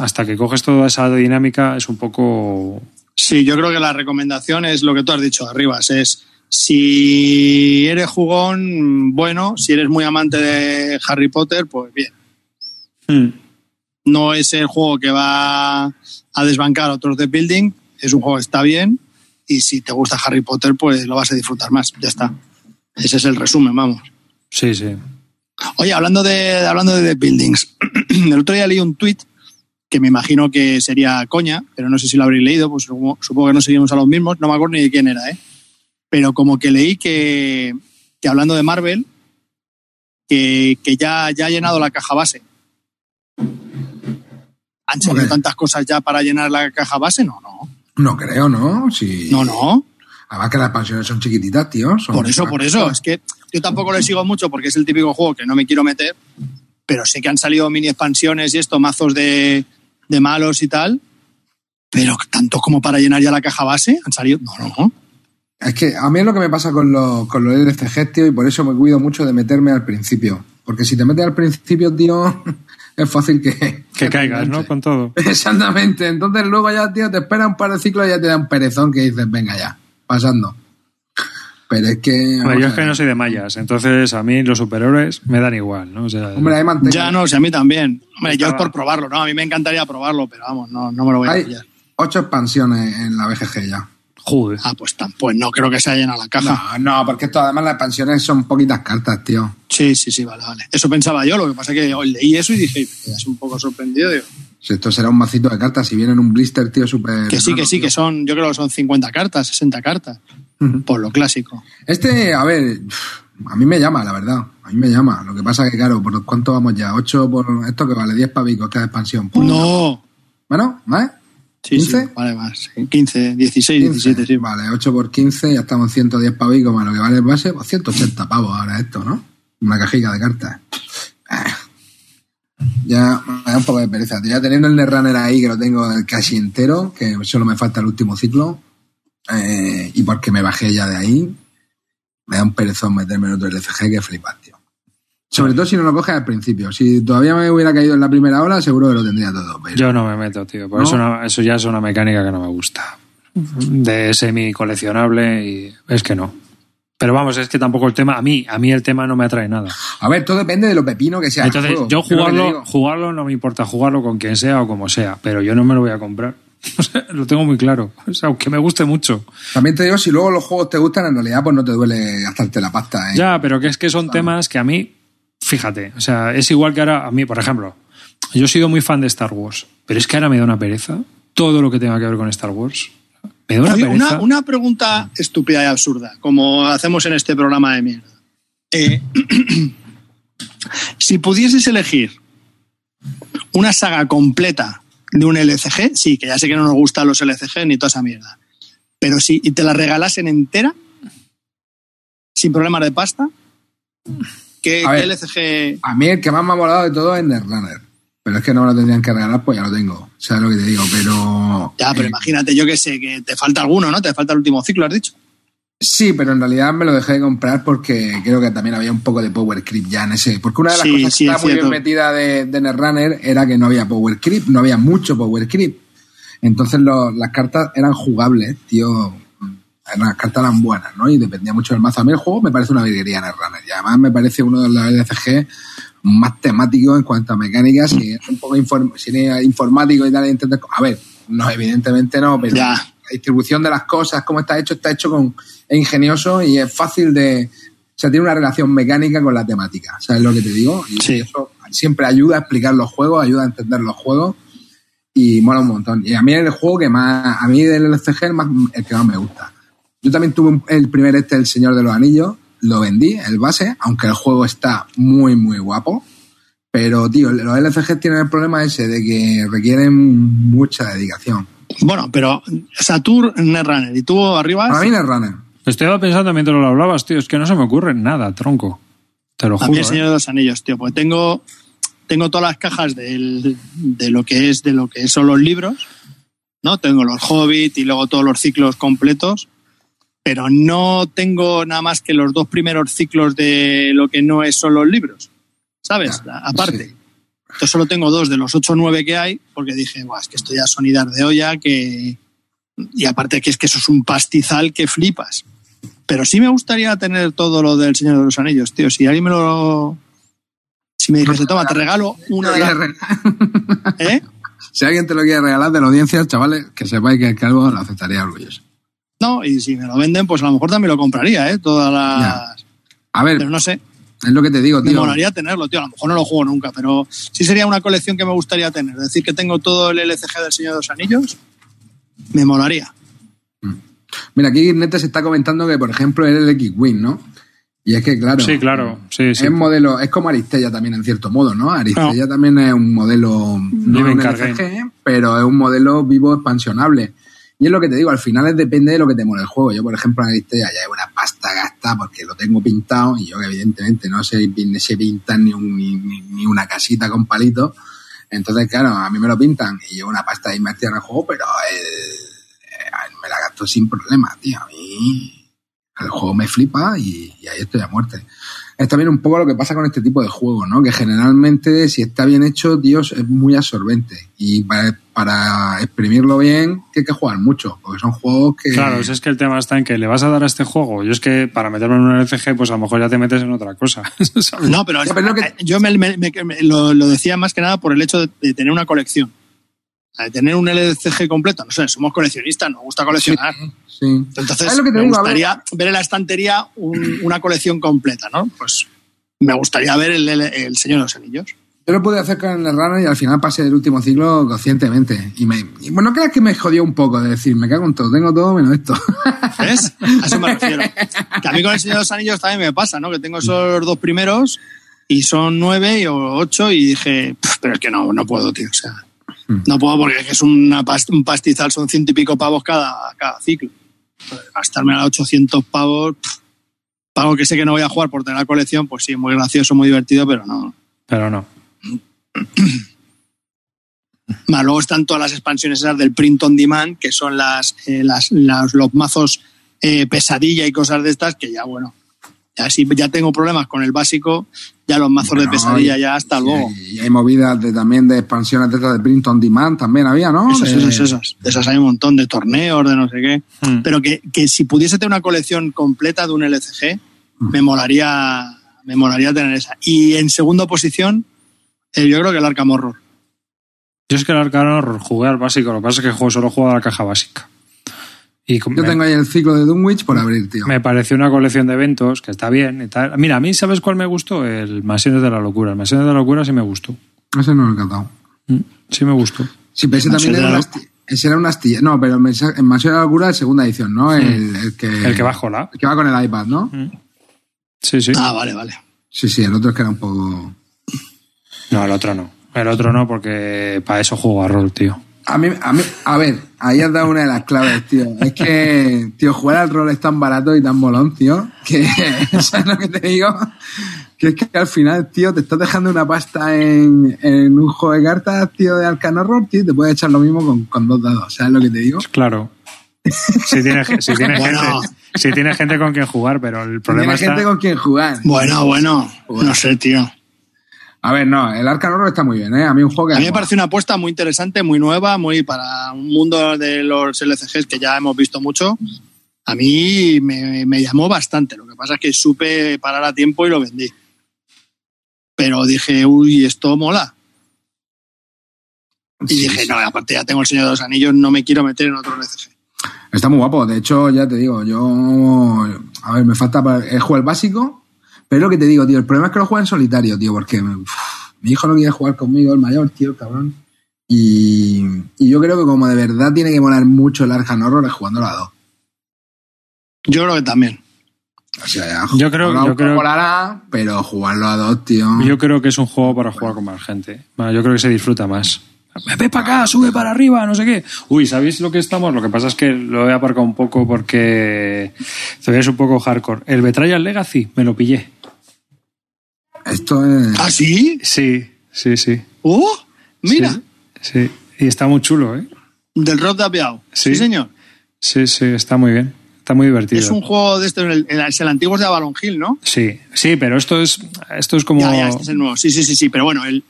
hasta que coges toda esa dinámica, es un poco. Sí, yo creo que la recomendación es lo que tú has dicho, Arribas, es si eres jugón, bueno, si eres muy amante de Harry Potter, pues bien. Hmm. No es el juego que va a desbancar a otros de Building, es un juego que está bien y si te gusta Harry Potter, pues lo vas a disfrutar más, ya está. Ese es el resumen, vamos. Sí, sí. Oye, hablando de, hablando de The Buildings, el otro día leí un tweet que me imagino que sería coña, pero no sé si lo habréis leído, pues supongo, supongo que no seguimos a los mismos, no me acuerdo ni de quién era, ¿eh? Pero como que leí que, que hablando de Marvel, que, que ya, ya ha llenado la caja base. ¿Han salido tantas cosas ya para llenar la caja base? No, no. No creo, ¿no? Sí. No, no. Además que las expansiones son chiquititas, tío. son- Por eso, por eso. Es que yo tampoco le sigo mucho porque es el típico juego que no me quiero meter, pero sé que han salido mini expansiones y esto, mazos de, de malos y tal. Pero tanto como para llenar ya la caja base, han salido. No, no, no. Es que a mí es lo que me pasa con los, con los LCG, tío, y por eso me cuido mucho de meterme al principio. Porque si te metes al principio, tío, es fácil que... Que caigas, ¿no? Con todo. Exactamente. Entonces luego ya, tío, te espera un par de ciclos y ya te da un perezón que dices, venga ya, pasando. Pero es que... Hombre, vamos yo es que no soy de mallas, entonces a mí los superhéroes me dan igual, ¿no? O sea, Hombre, hay manteca. Ya no, si a mí también. Hombre, yo es por probarlo, ¿no? A mí me encantaría probarlo, pero vamos, no, no me lo voy a pillar. ocho expansiones en la BGG ya. Joder. Ah, pues, tan- pues no creo que se haya llenado la caja. No, no, porque esto además las expansiones son poquitas cartas, tío. Sí, sí, sí, vale, vale. Eso pensaba yo, lo que pasa es que hoy leí eso y dije, me quedas un poco sorprendido. Digo, Si esto será un macito de cartas, si viene en un blister, tío, súper... que sí, que sí, tío. que son, yo creo que son 50 cartas, 60 cartas, por lo clásico. Este, a ver, A mí me llama, la verdad. A mí me llama. Lo que pasa es que, claro, ¿por cuánto vamos ya? ¿8 por esto que vale 10 pavicos cada expansión? Pues, No. Bueno, ¿más? Sí, sí, ¿15? vale, más. sí. 15, 16, 17, sí. Vale, 8 por 15, ya estamos en 110 pavicos más lo que vale el base, pues 180 pavos ahora esto, ¿no? Una cajica de cartas. Ah. Ya me da un poco de pereza. Ya teniendo el Netrunner ahí, que lo tengo casi entero, que solo me falta el último ciclo, eh, y porque me bajé ya de ahí, me da un perezón meterme en otro LCG que flipas. Sobre todo si no lo coges al principio. Si todavía me hubiera caído en la primera ola, seguro que lo tendría todo. Pero... Yo no me meto, tío. Por ¿No? eso, no- eso ya es una mecánica que no me gusta. De semi coleccionable y es que no. Pero vamos, es que tampoco el tema, a mí, a mí el tema no me atrae nada. A ver, todo depende de lo pepino que sea. el Entonces, juego. yo jugarlo, jugarlo no me importa jugarlo con quien sea o como sea, pero yo no me lo voy a comprar. Lo tengo muy claro. O sea, aunque me guste mucho. También te digo, si luego los juegos te gustan, en realidad pues no te duele gastarte la pasta. ¿eh? Ya, pero que es que son temas que a mí, fíjate, o sea, es igual que ahora, a mí, por ejemplo, yo he sido muy fan de Star Wars, pero es que ahora me da una pereza todo lo que tenga que ver con Star Wars. Me da una Oye, pereza. una, una pregunta estúpida y absurda, como hacemos en este programa de mierda. Eh, si pudieses elegir una saga completa de un LCG, sí, que ya sé que no nos gustan los LCG ni toda esa mierda, pero si y te la regalasen entera, sin problemas de pasta, ¿qué, A ver. LCG? A mí el que más me ha molado de todo es Netrunner. Pero es que no me lo tendrían que regalar, pues ya lo tengo. ¿Sabes lo que te digo? Pero. Ya, pero eh, imagínate, yo que sé, que te falta alguno, ¿no? Te falta el último ciclo, has dicho. Sí, pero en realidad me lo dejé de comprar porque creo que también había un poco de power creep ya en ese. Porque una de las Sí, cosas sí, que es estaba muy bien metida de, de Netrunner era que no había power creep, no había mucho power creep. Entonces lo- las cartas eran jugables, tío. Las cartas eran buenas, ¿no? Y dependía mucho del mazo. A mí el juego me parece una virguería Netrunner. Y además me parece uno de los LCG más temáticos en cuanto a mecánicas y es un poco inform- si eres informático y tal. intentas- A ver, no, evidentemente no, pero Ya. la distribución de las cosas, cómo está hecho, está hecho con es ingenioso y es fácil de. O sea, tiene una relación mecánica con la temática. ¿Sabes lo que te digo? Y Sí. eso siempre ayuda a explicar los juegos, ayuda a entender los juegos y mola un montón. Y a mí es el juego que más. A mí del LCG el, más, el que más me gusta. Yo también tuve un- el primer este, El Señor de los Anillos. Lo vendí, el base, aunque el juego está muy, muy guapo. Pero, tío, los LCG tienen el problema ese de que requieren mucha dedicación. Bueno, pero Saturn, Netrunner, y tú arriba. Para mí, Netrunner. Estaba pensando mientras lo hablabas, tío, es que no se me ocurre nada, tronco. Te lo A mí juro. el ¿eh? Señor de los Anillos, tío, porque tengo, tengo todas las cajas del- de lo que es de lo que son los libros, ¿no? Tengo los Hobbit y luego todos los ciclos completos, pero no tengo nada más que los dos primeros ciclos de lo que no es son los libros, ¿sabes? Aparte. sí. Yo solo tengo dos de los ocho o nueve que hay, porque dije, Buah, es que esto ya son idas de olla, que... Y aparte que es que eso es un pastizal que flipas. Pero sí me gustaría tener todo lo del Señor de los Anillos, tío. Si alguien me lo... Si me dijese, toma, te regalo una de las... ¿Eh? Si alguien te lo quiere regalar de la audiencia, chavales, que sepáis que el calvo lo aceptaría orgulloso. No, y si me lo venden, pues a lo mejor también lo compraría, ¿eh? Todas las... A ver, Pero no sé, es lo que te digo, me tío. molaría tenerlo, tío. A lo mejor no lo juego nunca, pero sí sería una colección que me gustaría tener. Es decir, que tengo todo el LCG del Señor de los Anillos, me molaría. Mira, aquí Nete se está comentando que, por ejemplo, era el X-Wing, ¿no? Y es que, claro. Sí, claro, sí, sí. Es modelo, es como Aristella también en cierto modo, ¿no? Aristella también es un modelo, no un LCG, pero es un modelo vivo expansionable. Y es lo que te digo, al final es depende de lo que te mole el juego. Yo, por ejemplo, en Aristella ya hay una pasta gasta porque lo tengo pintado y yo evidentemente no sé, pin- sé pintar ni, un- ni, ni- una casita con palitos. Entonces, claro, a mí me lo pintan y llevo una pasta de inversión en el juego, pero eh, eh, me la gasto sin problema, tío. A mí el juego me flipa y, y ahí estoy a muerte. Es también un poco lo que pasa con este tipo de juegos, ¿no? Que generalmente, si está bien hecho, Dios es muy absorbente. Y para, para exprimirlo bien, hay que jugar mucho, porque son juegos que. Claro, si es que el tema está en que le vas a dar a este juego. Yo es que para meterme en un LCG, pues a lo mejor ya te metes en otra cosa. ¿sabes? No, pero, Ya, pero es lo que- yo me, me- me- me- lo, lo decía más que nada por el hecho de, de tener una colección. De tener un LCG completo. No sé, somos coleccionistas, nos gusta coleccionar. Sí. Entonces, ¿Sabes lo que te me digo? Gustaría ver en la estantería un- una colección completa, ¿no? Pues me gustaría ver el, el- el Señor de los Anillos. Yo lo pude hacer con el runner y al final pasé el último ciclo conscientemente. Y, me, y bueno, creas que me jodió un poco de decir, me cago en todo, tengo todo menos esto. ¿Ves? A eso me refiero. Que a mí con el Señor de los Anillos también me pasa, ¿no? Que tengo esos dos primeros y son nueve o ocho y dije, "Pf, pero es que no, no puedo, tío. O sea, Hmm. no puedo porque es que es una un pastizal, son ciento y pico pavos cada, cada ciclo. Gastarme a 800 pavos, pago que sé que no voy a jugar por tener la colección, pues sí, muy gracioso, muy divertido, pero no. Pero no. Más luego están todas las expansiones esas del print on demand, que son las, eh, las, las- los mazos eh, pesadilla y cosas de estas, que ya, bueno, ya si ya tengo problemas con el básico, ya los mazos de pesadilla y- ya hasta y luego. hay- Y hay movidas de, también de expansiones de, de print on demand también había, ¿no? Esas, De- esas, esas. De esas hay un montón de torneos, de no sé qué. Mm. Pero que, que si pudiese tener una colección completa de un LCG, Mm. me molaría, me molaría tener esa. Y en segunda posición, eh, yo creo que el Arkham Horror. Yo es que el Arcane Horror jugué al básico, lo que pasa es que juego, solo juego a la caja básica. Y Yo me, tengo ahí el ciclo de Dunwich por abrir, tío. me pareció una colección de eventos que está bien y tal. Mira, a mí, ¿sabes cuál me gustó? El Mansiones de la Locura. El Mansiones de la Locura sí me gustó. Ese no lo he catado. Mm, Sí me gustó. Sí, pero ese también era la una, Lo- astilla, ese era una astilla. No, pero en Mansión de la Locura de segunda edición, ¿no? El, el que, El que va la. el que va con el iPad, ¿no? Sí, sí. Ah, vale, vale. Sí, sí, el otro es que era un poco... No, el otro no. El otro no, porque para eso juego a rol, tío. A mí, a mí, a ver, ahí has dado una de las claves, tío. Es que, tío, jugar al rol es tan barato y tan molón, tío, que, ¿sabes lo que te digo? Que es que al final, tío, te estás dejando una pasta en, en un juego de cartas, tío, de Arcano Horror, tío, y te puedes echar lo mismo con, con dos dados, ¿sabes lo que te digo? Claro. Si tiene, si tiene Bueno. gente, si tiene gente con quien jugar, pero el problema Tiene está... gente con quien jugar. Bueno, bueno, no sé, tío. A ver, no, el Arcano Horror está muy bien, ¿eh? A mí un juego que... A mí me parece una apuesta muy interesante, muy nueva, muy para un mundo de los LCGs que ya hemos visto mucho. A mí me, me llamó bastante. Lo que pasa es que supe parar a tiempo y lo vendí. Pero dije, uy, esto mola. Y Sí, dije, no, aparte ya tengo el Señor de los Anillos, no me quiero meter en otro LCG. Está muy guapo. De hecho, ya te digo, yo. A ver, me falta. He jugado el básico, pero lo que te digo, tío, el problema es que lo juega en solitario, tío, porque uf, mi hijo no quiere jugar conmigo, el mayor, tío, el cabrón. Y, y yo creo que, como de verdad tiene que molar mucho el Arkham Horror, es jugándolo a dos. Yo creo que también. O sea, Yo creo- yo creo- molará, pero jugarlo a dos, tío. Yo creo que es un juego para jugar con más gente. Bueno, yo creo que se disfruta más. Ve para acá, sube para arriba, no sé qué. Uy, ¿sabéis lo que estamos? Lo que pasa es que lo he aparcado un poco porque todavía es un poco hardcore. El Betrayal Legacy me lo pillé. Esto es. ¿Ah, sí? Sí, sí, sí. ¡Uh! Mira, Sí, sí. Y está muy chulo, ¿eh? del Rock de Apiao. Sí. Sí. señor. Sí, sí, está muy bien. Está muy divertido. Es un juego de esto, el, el, es el antiguo es de Avalon Hill, ¿no? Sí, sí, pero esto es, esto es como... Ya, ya, este es el nuevo. Sí, sí, sí, sí. Pero bueno, el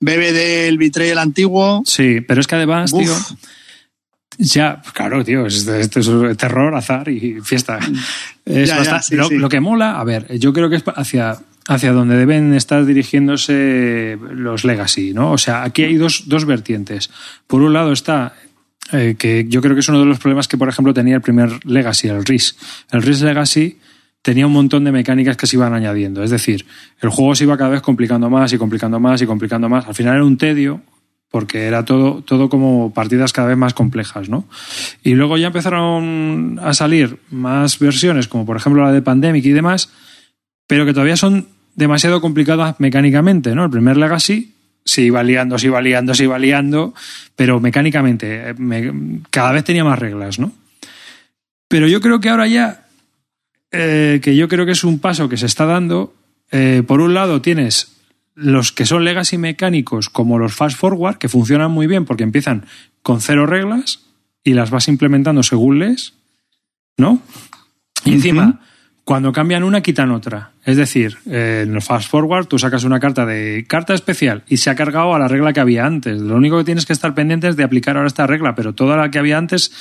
bebe del Betrayal antiguo. Sí, pero es que además, Uf. tío, ya, claro, tío, esto, esto es terror, azar y fiesta. Es Ya, ya, bastante- sí, lo, sí. lo que mola, a ver, yo creo que es hacia, hacia donde deben estar dirigiéndose los Legacy, ¿no? O sea, aquí hay dos, dos vertientes. Por un lado está eh, que yo creo que es uno de los problemas que, por ejemplo, tenía el primer Legacy, el RIS. El RIS Legacy tenía un montón de mecánicas que se iban añadiendo. Es decir, el juego se iba cada vez complicando más y complicando más y complicando más. Al final era un tedio porque era todo, todo como partidas cada vez más complejas, ¿no? Y luego ya empezaron a salir más versiones, como por ejemplo la de Pandemic y demás, pero que todavía son demasiado complicadas mecánicamente, ¿no? El primer Legacy se iba liando, se iba liando, se iba liando, pero mecánicamente eh, me- cada vez tenía más reglas, ¿no? Pero yo creo que ahora ya, eh, que yo creo que es un paso que se está dando, eh, por un lado tienes los que son legacy mecánicos como los fast forward, que funcionan muy bien porque empiezan con cero reglas y las vas implementando según lees, ¿no? Y encima, cuando cambian una, quitan otra. Es decir, eh, en el fast forward tú sacas una carta de carta especial y se ha cargado a la regla que había antes. Lo único que tienes que estar pendiente es de aplicar ahora esta regla, pero toda la que había antes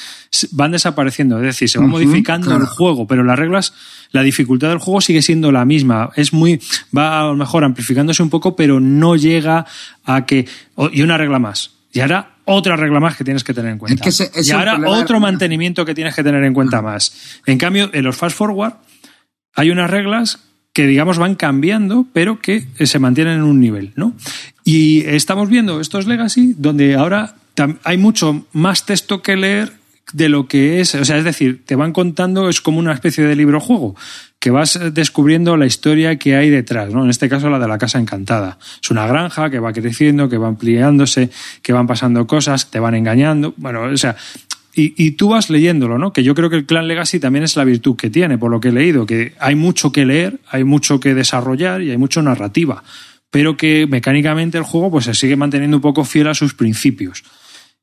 van desapareciendo. Es decir, se va modificando claro. el juego, pero las reglas, la dificultad del juego sigue siendo la misma. Es muy, va a lo mejor amplificándose un poco, pero no llega a que. Y una regla más. Y ahora otra regla más que tienes que tener en cuenta. que ese- ese es y ahora otro mantenimiento que tienes que tener en cuenta más. En cambio, en los fast forward hay unas reglas que digamos van cambiando, pero que se mantienen en un nivel, ¿no? Y estamos viendo estos Legacy donde ahora hay mucho más texto que leer de lo que es, o sea, es decir, te van contando, es como una especie de libro juego, que vas descubriendo la historia que hay detrás, ¿no? En este caso la de la casa encantada. Es una granja que va creciendo, que va ampliándose, que van pasando cosas, te van engañando, bueno, o sea, y, y, tú vas leyéndolo, ¿no? Que yo creo que el Clan Legacy también es la virtud que tiene, por lo que he leído, que hay mucho que leer, hay mucho que desarrollar y hay mucho narrativa, pero que mecánicamente el juego pues se sigue manteniendo un poco fiel a sus principios.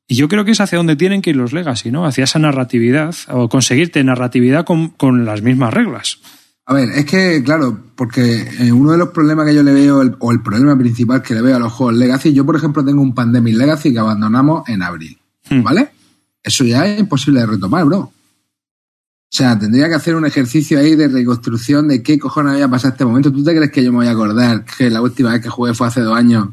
Y yo creo que es hacia donde tienen que ir los Legacy, ¿no? Hacia esa narratividad, o conseguirte narratividad con, con las mismas reglas. A ver, es que, claro, porque eh, uno de los problemas que yo le veo, o el problema principal que le veo a los juegos Legacy, yo por ejemplo tengo un Pandemic Legacy que abandonamos en abril, hmm. Eso ya es imposible de retomar, bro. O sea, tendría que hacer un ejercicio ahí de reconstrucción de qué cojones había pasado este momento. ¿Tú te crees que yo me voy a acordar que la última vez que jugué fue hace dos años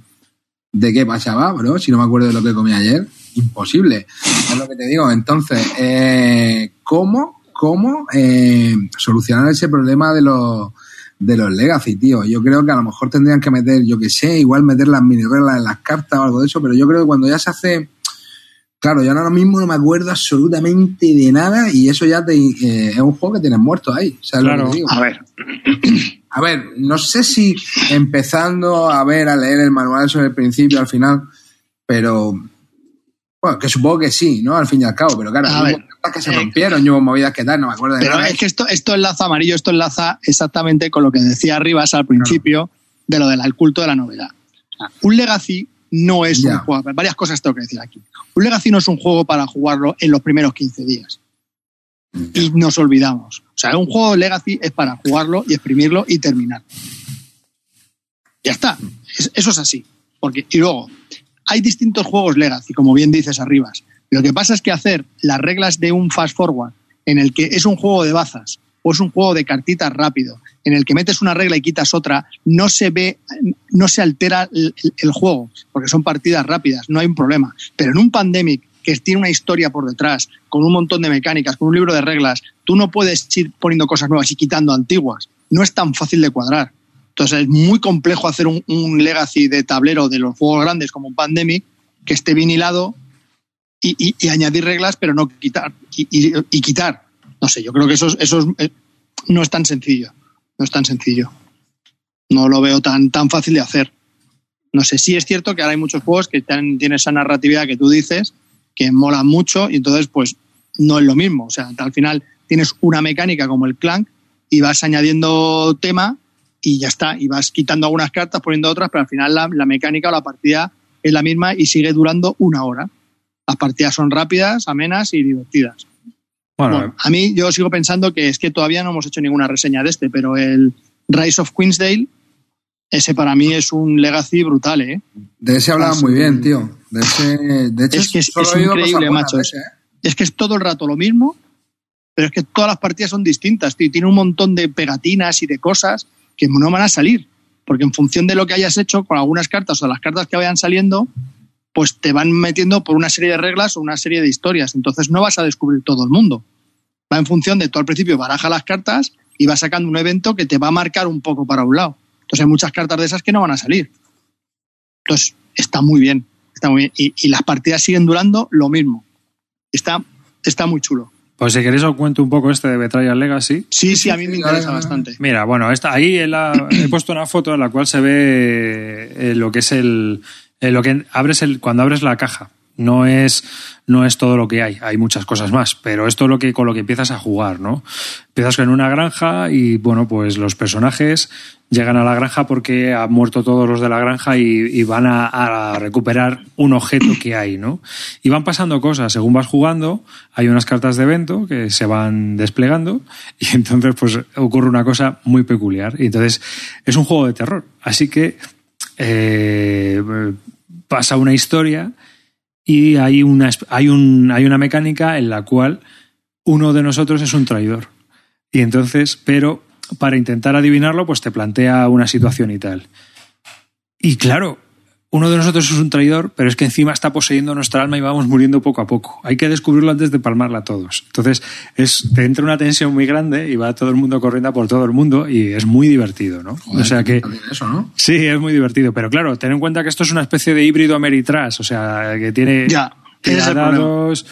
de qué pasaba, bro? Si no me acuerdo de lo que comí ayer imposible. Es lo que te digo. Entonces, eh, ¿cómo, cómo eh, solucionar ese problema de los de los legacy, tío? Yo creo que a lo mejor tendrían que meter, yo que sé, igual meter las mini reglas en las cartas o algo de eso, pero yo creo que cuando ya se hace Claro, yo ahora mismo no me acuerdo absolutamente de nada y eso ya te, eh, es un juego que tienes muerto ahí. claro, a ver. A ver, no sé si empezando a ver, a leer el manual sobre el principio al final, pero bueno, que supongo que sí, ¿no? Al fin y al cabo, pero claro, hubo que se eh, rompieron, hubo movidas que tal, no me acuerdo de pero es que esto, esto enlaza, amarillo, esto enlaza exactamente con lo que decía Rivas al principio de lo del culto de la novedad. Un Legacy no es un juego, varias cosas tengo que decir aquí. Un Legacy no es un juego para jugarlo en los primeros 15 días. Y nos olvidamos. O sea, un juego Legacy es para jugarlo y exprimirlo y terminar. Ya está. Eso es así. Porque, y luego, hay distintos juegos Legacy, como bien dices Arribas. Lo que pasa es que hacer las reglas de un fast forward, en el que es un juego de bazas o es un juego de cartitas rápido, en el que metes una regla y quitas otra, no se ve, no se altera el, juego, porque son partidas rápidas, no hay un problema. Pero en un pandemic que tiene una historia por detrás, con un montón de mecánicas, con un libro de reglas, tú no puedes ir poniendo cosas nuevas y quitando antiguas. No es tan fácil de cuadrar. Entonces es muy complejo hacer un, legacy de tablero de los juegos grandes como un Pandemic que esté vinilado y, añadir reglas, pero no quitar. Y, quitar. No sé, yo creo que eso, eso eh, no es tan sencillo. No es tan sencillo. No lo veo tan, tan fácil de hacer. No sé, sí es cierto que ahora hay muchos juegos que tienen, esa narratividad que tú dices, que molan mucho, y entonces, pues, no es lo mismo. O sea, al final tienes una mecánica como el Clank y vas añadiendo tema y ya está. Y vas quitando algunas cartas, poniendo otras, pero al final la, mecánica o la partida es la misma y sigue durando una hora. Las partidas son rápidas, amenas y divertidas. Bueno, a mí yo sigo pensando que es que todavía no hemos hecho ninguna reseña de este, pero el Rise of Queensdale, ese para mí es un legacy brutal, ¿eh? De ese hablaba muy bien, tío. De ese, de hecho, es que es, increíble, macho. ¿eh? Es que es todo el rato lo mismo, pero es que todas las partidas son distintas, tío. Tiene un montón de pegatinas y de cosas que no van a salir, porque en función de lo que hayas hecho con algunas cartas o las cartas que vayan saliendo, pues te van metiendo por una serie de reglas o una serie de historias. Entonces no vas a descubrir todo el mundo. Va en función de todo al principio baraja las cartas y va sacando un evento que te va a marcar un poco para un lado. Entonces hay muchas cartas de esas que no van a salir. Entonces está muy bien. Está muy bien. Y, y las partidas siguen durando lo mismo. Está, está muy chulo. Pues si queréis os cuento un poco este de Betrayal Legacy. Sí, sí, a mí me interesa bastante. Mira, bueno, esta, ahí he puesto una foto en la cual se ve eh, lo que es el, eh, lo que abres el, cuando abres la caja. No es, no es todo lo que hay, hay muchas cosas más, pero esto es lo que, con lo que empiezas a jugar, ¿no? Empiezas con una granja y, bueno, pues los personajes llegan a la granja porque han muerto todos los de la granja y, van a, recuperar un objeto que hay, ¿no? Y van pasando cosas, según vas jugando, hay unas cartas de evento que se van desplegando y entonces pues ocurre una cosa muy peculiar. Y entonces es un juego de terror, así que eh, pasa una historia y hay una, hay, un, hay una mecánica en la cual uno de nosotros es un traidor. Y entonces, pero para intentar adivinarlo, pues te plantea una situación y tal. Y claro, uno de nosotros es un traidor, pero es que encima está poseyendo nuestra alma y vamos muriendo poco a poco. Hay que descubrirlo antes de palmarla a todos. Entonces, es, te entra una tensión muy grande y va todo el mundo corriendo por todo el mundo y es muy divertido, ¿no? Joder, o sea que. también Eso, ¿no? Sí, es muy divertido. Pero claro, ten en cuenta que esto es una especie de híbrido Ameritrash, o sea, que tiene. Ya, dados,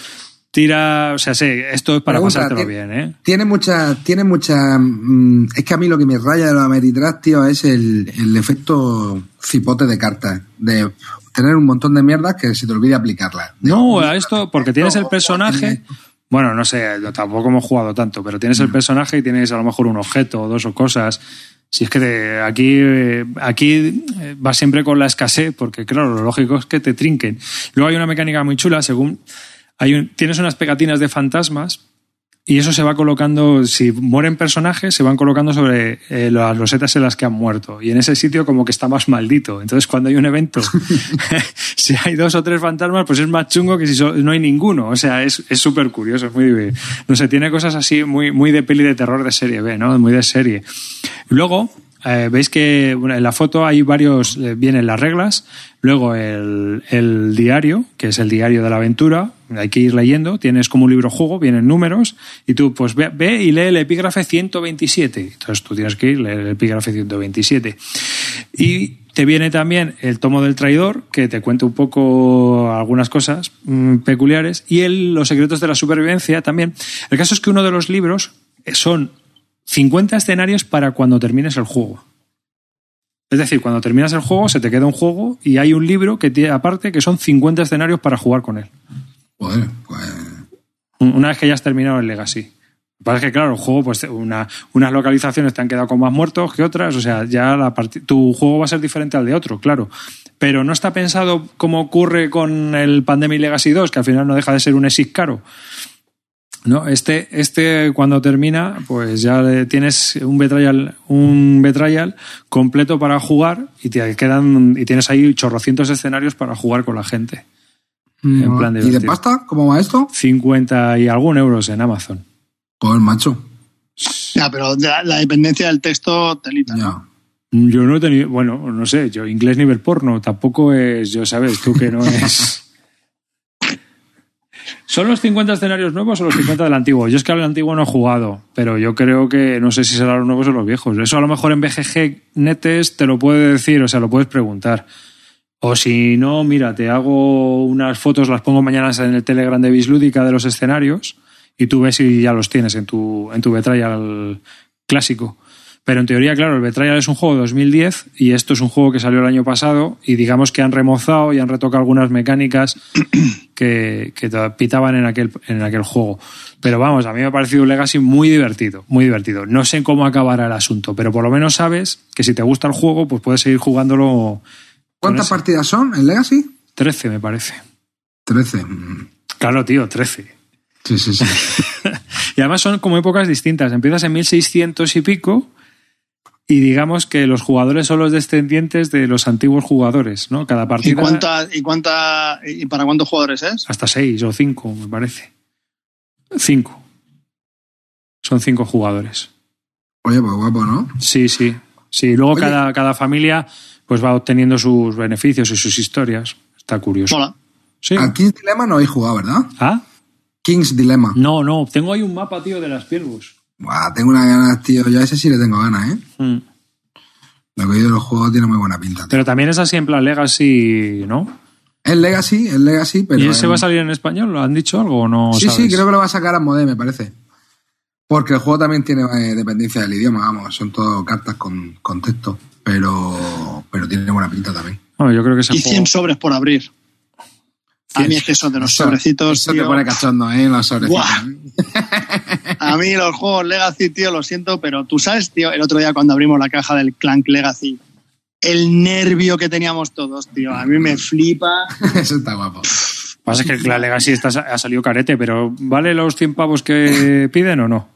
tira. O sea, sí, esto es para pasártelo ¿tiene- bien, ¿eh? Tiene mucha, tiene mucha. mm, es que a mí lo que me raya de los Ameritrash, tío, es el, el efecto cipote de cartas. De tener un montón de mierdas que se te olvide aplicarlas. No, a esto, porque tienes el personaje. Bueno, no sé, tampoco hemos jugado tanto, pero tienes el personaje y tienes a lo mejor un objeto o dos o cosas. Si es que aquí, eh, aquí eh, va siempre con la escasez, porque claro, lo lógico es que te trinquen. Luego hay una mecánica muy chula, según hay un- tienes unas pegatinas de fantasmas y eso se va colocando, si mueren personajes, se van colocando sobre eh, las losetas en las que han muerto. Y en ese sitio como que está más maldito. Entonces cuando hay un evento, si hay dos o tres fantasmas, pues es más chungo que si so- no hay ninguno. O sea, es es súper curioso, es muy... No sé, tiene cosas así muy, muy de peli de terror de serie B, ¿no? Muy de serie. Luego, eh, veis que en la foto hay varios, eh, vienen las reglas, luego el, diario, que es el diario de la aventura, hay que ir leyendo, tienes como un libro juego, vienen números, y tú pues ve, ve y lee el epígrafe 127. Entonces tú tienes que ir, el epígrafe 127. Y te viene también el tomo del traidor, que te cuenta un poco algunas cosas mm, peculiares, y el, los secretos de la supervivencia también. El caso es que uno de los libros son 50 escenarios para cuando termines el juego. Es decir, cuando terminas el juego se te queda un juego y hay un libro que tiene aparte que son 50 escenarios para jugar con él. Joder, pues. Una vez que ya has terminado el Legacy. Lo que claro, el juego, pues una, unas localizaciones te han quedado con más muertos que otras, o sea, ya la tu juego va a ser diferente al de otro, claro. Pero no está pensado como ocurre con el Pandemic Legacy 2, que al final no deja de ser un exit caro. No, este, este cuando termina, pues ya tienes un betrayal, un betrayal completo para jugar y te quedan y tienes ahí chorrocientos escenarios para jugar con la gente. En plan ¿Y de pasta? ¿Cómo va esto? 50 y algún euros en Amazon. Joder, macho. Ya, pero la, la dependencia del texto, telita. Ya. Yo no he tenido, bueno, no sé, yo inglés nivel porno, tampoco es, yo sabes, tú que no es. ¿Son los 50 escenarios nuevos o los 50 del antiguo? Yo es que al antiguo no he jugado, pero yo creo que no sé si serán los nuevos o los viejos. Eso a lo mejor en BGG Netes te lo puede decir, o sea, lo puedes preguntar. O si no, mira, te hago unas fotos, las pongo mañana en el Telegram de Bislúdica de los escenarios y tú ves si ya los tienes en tu, en tu Betrayal clásico. Pero en teoría, claro, el Betrayal es un juego de 2010 y esto es un juego que salió el año pasado y digamos que han remozado y han retocado algunas mecánicas que, que pitaban en aquel, en aquel juego. Pero vamos, a mí me ha parecido un Legacy muy divertido, muy divertido. No sé cómo acabará el asunto, pero por lo menos sabes que si te gusta el juego, pues puedes seguir jugándolo. ¿Cuántas partidas son en Legacy? 13, me parece. 13. Mm. Claro, tío, 13. Sí, sí, sí. Y además son como épocas distintas. Empiezas en 1600 y pico y digamos que los jugadores son los descendientes de los antiguos jugadores, ¿no? Cada ¿Y, partida cuánta, y, cuánta, ¿Y para cuántos jugadores es? hasta seis o cinco, me parece. Cinco. Son cinco jugadores. Oye, pues guapo, ¿no? Sí, sí. Sí, luego Oye. cada, cada familia pues va obteniendo sus beneficios y sus historias. Está curioso. Mola. Sí. Al King's Dilemma no habéis jugado, ¿verdad? ¿Ah? King's Dilemma. No, no. Tengo ahí un mapa, tío, de las Pielbus. Buah, tengo unas ganas, tío. Ya ese sí le tengo ganas, ¿eh? Mm. Lo que he oído de los juegos tiene muy buena pinta. tío. Pero también es así en plan Legacy, ¿no? Es Legacy, es Legacy, pero. ¿Y ese en- va a salir en español? ¿Lo han dicho algo o no? Sí, sí, creo que lo va a sacar a Modé, me parece. Porque el juego también tiene eh, dependencia del idioma, vamos. Son todo cartas con, con texto. Pero, pero tiene buena pinta también. Bueno, yo creo que ese Y juego... 100 sobres por abrir. A 100. mí es que son de los Eso- sobrecitos. Eso te tío. pone cachondo, ¿eh? Los sobrecitos. A mí los juegos Legacy, tío, lo siento, pero tú sabes, tío, el otro día cuando abrimos la caja del Clank Legacy, el nervio que teníamos todos, tío, a mí me flipa. Eso está guapo. Pasa es que la Legacy está, ha salido carete, pero ¿vale los 100 pavos que piden o no?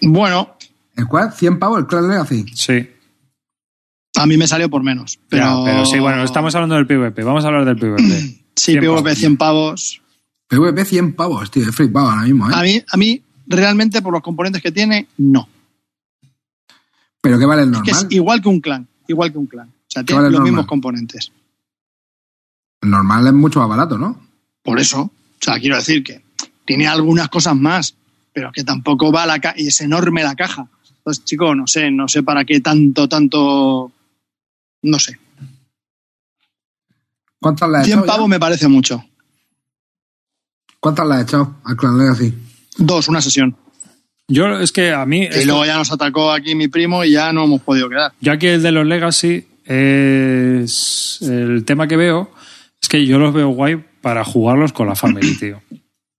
Bueno, ¿El cuál? ¿100 pavos el Clan Legacy? Sí. a mí me salió por menos. Pero, Ya, pero sí, bueno, estamos hablando del PvP. Vamos a hablar del PvP. Sí, 100 PvP pavos. 100 pavos. PvP 100 pavos, tío. He flipado ahora mismo, ¿eh? A mí, a mí, realmente, por los componentes que tiene, no. Pero ¿qué vale el Que es normal? igual que un clan, igual que un clan. O sea, ¿Qué tiene vale los normal? mismos componentes. El normal es mucho más barato, ¿no? Por eso, o sea, quiero decir que tiene algunas cosas más, pero que tampoco va a la caja, y es enorme la caja. Entonces, chico, no sé, no sé para qué tanto, tanto, no sé. ¿Cuántas le has 100 echado? ya? pavos me parece mucho. ¿Cuántas le has echado al Clan Legacy? Dos, una sesión. Yo es que a mí... Y esto- luego ya nos atacó aquí mi primo y ya no hemos podido quedar. Yo aquí el de los Legacy es el tema que veo es que yo los veo guay para jugarlos con la family, tío.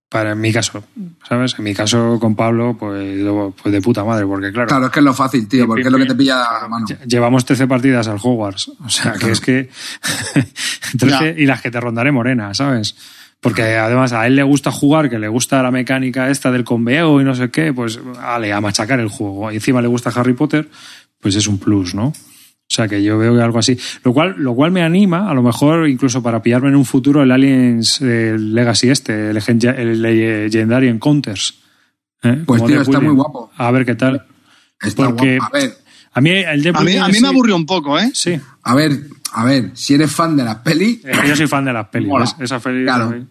Para en mi caso, ¿sabes? En mi caso con Pablo, pues, pues de puta madre, porque claro, Claro, es que es lo fácil, tío, porque es lo que te pilla a mano. lle- llevamos 13 partidas al Hogwarts, o sea, que es que 13 y las que te rondaré morena, ¿sabes? Porque además a él le gusta jugar, que le gusta la mecánica esta del conveo y no sé qué, pues ale, a machacar el juego. Y encima le gusta Harry Potter, pues es un plus, ¿no? O sea que yo veo que algo así. Lo cual, lo cual me anima, a lo mejor incluso para pillarme en un futuro el Aliens el Legacy este, el, el Legendary Encounters. ¿eh? Pues, Como tío, está muy guapo. A ver qué tal. Está porque- guapo. A ver, A mí el A mí, a mí me aburrió un poco, ¿eh? Sí, a ver, a ver, si eres fan de las pelis, que yo soy fan de las pelis. Esa peli Claro.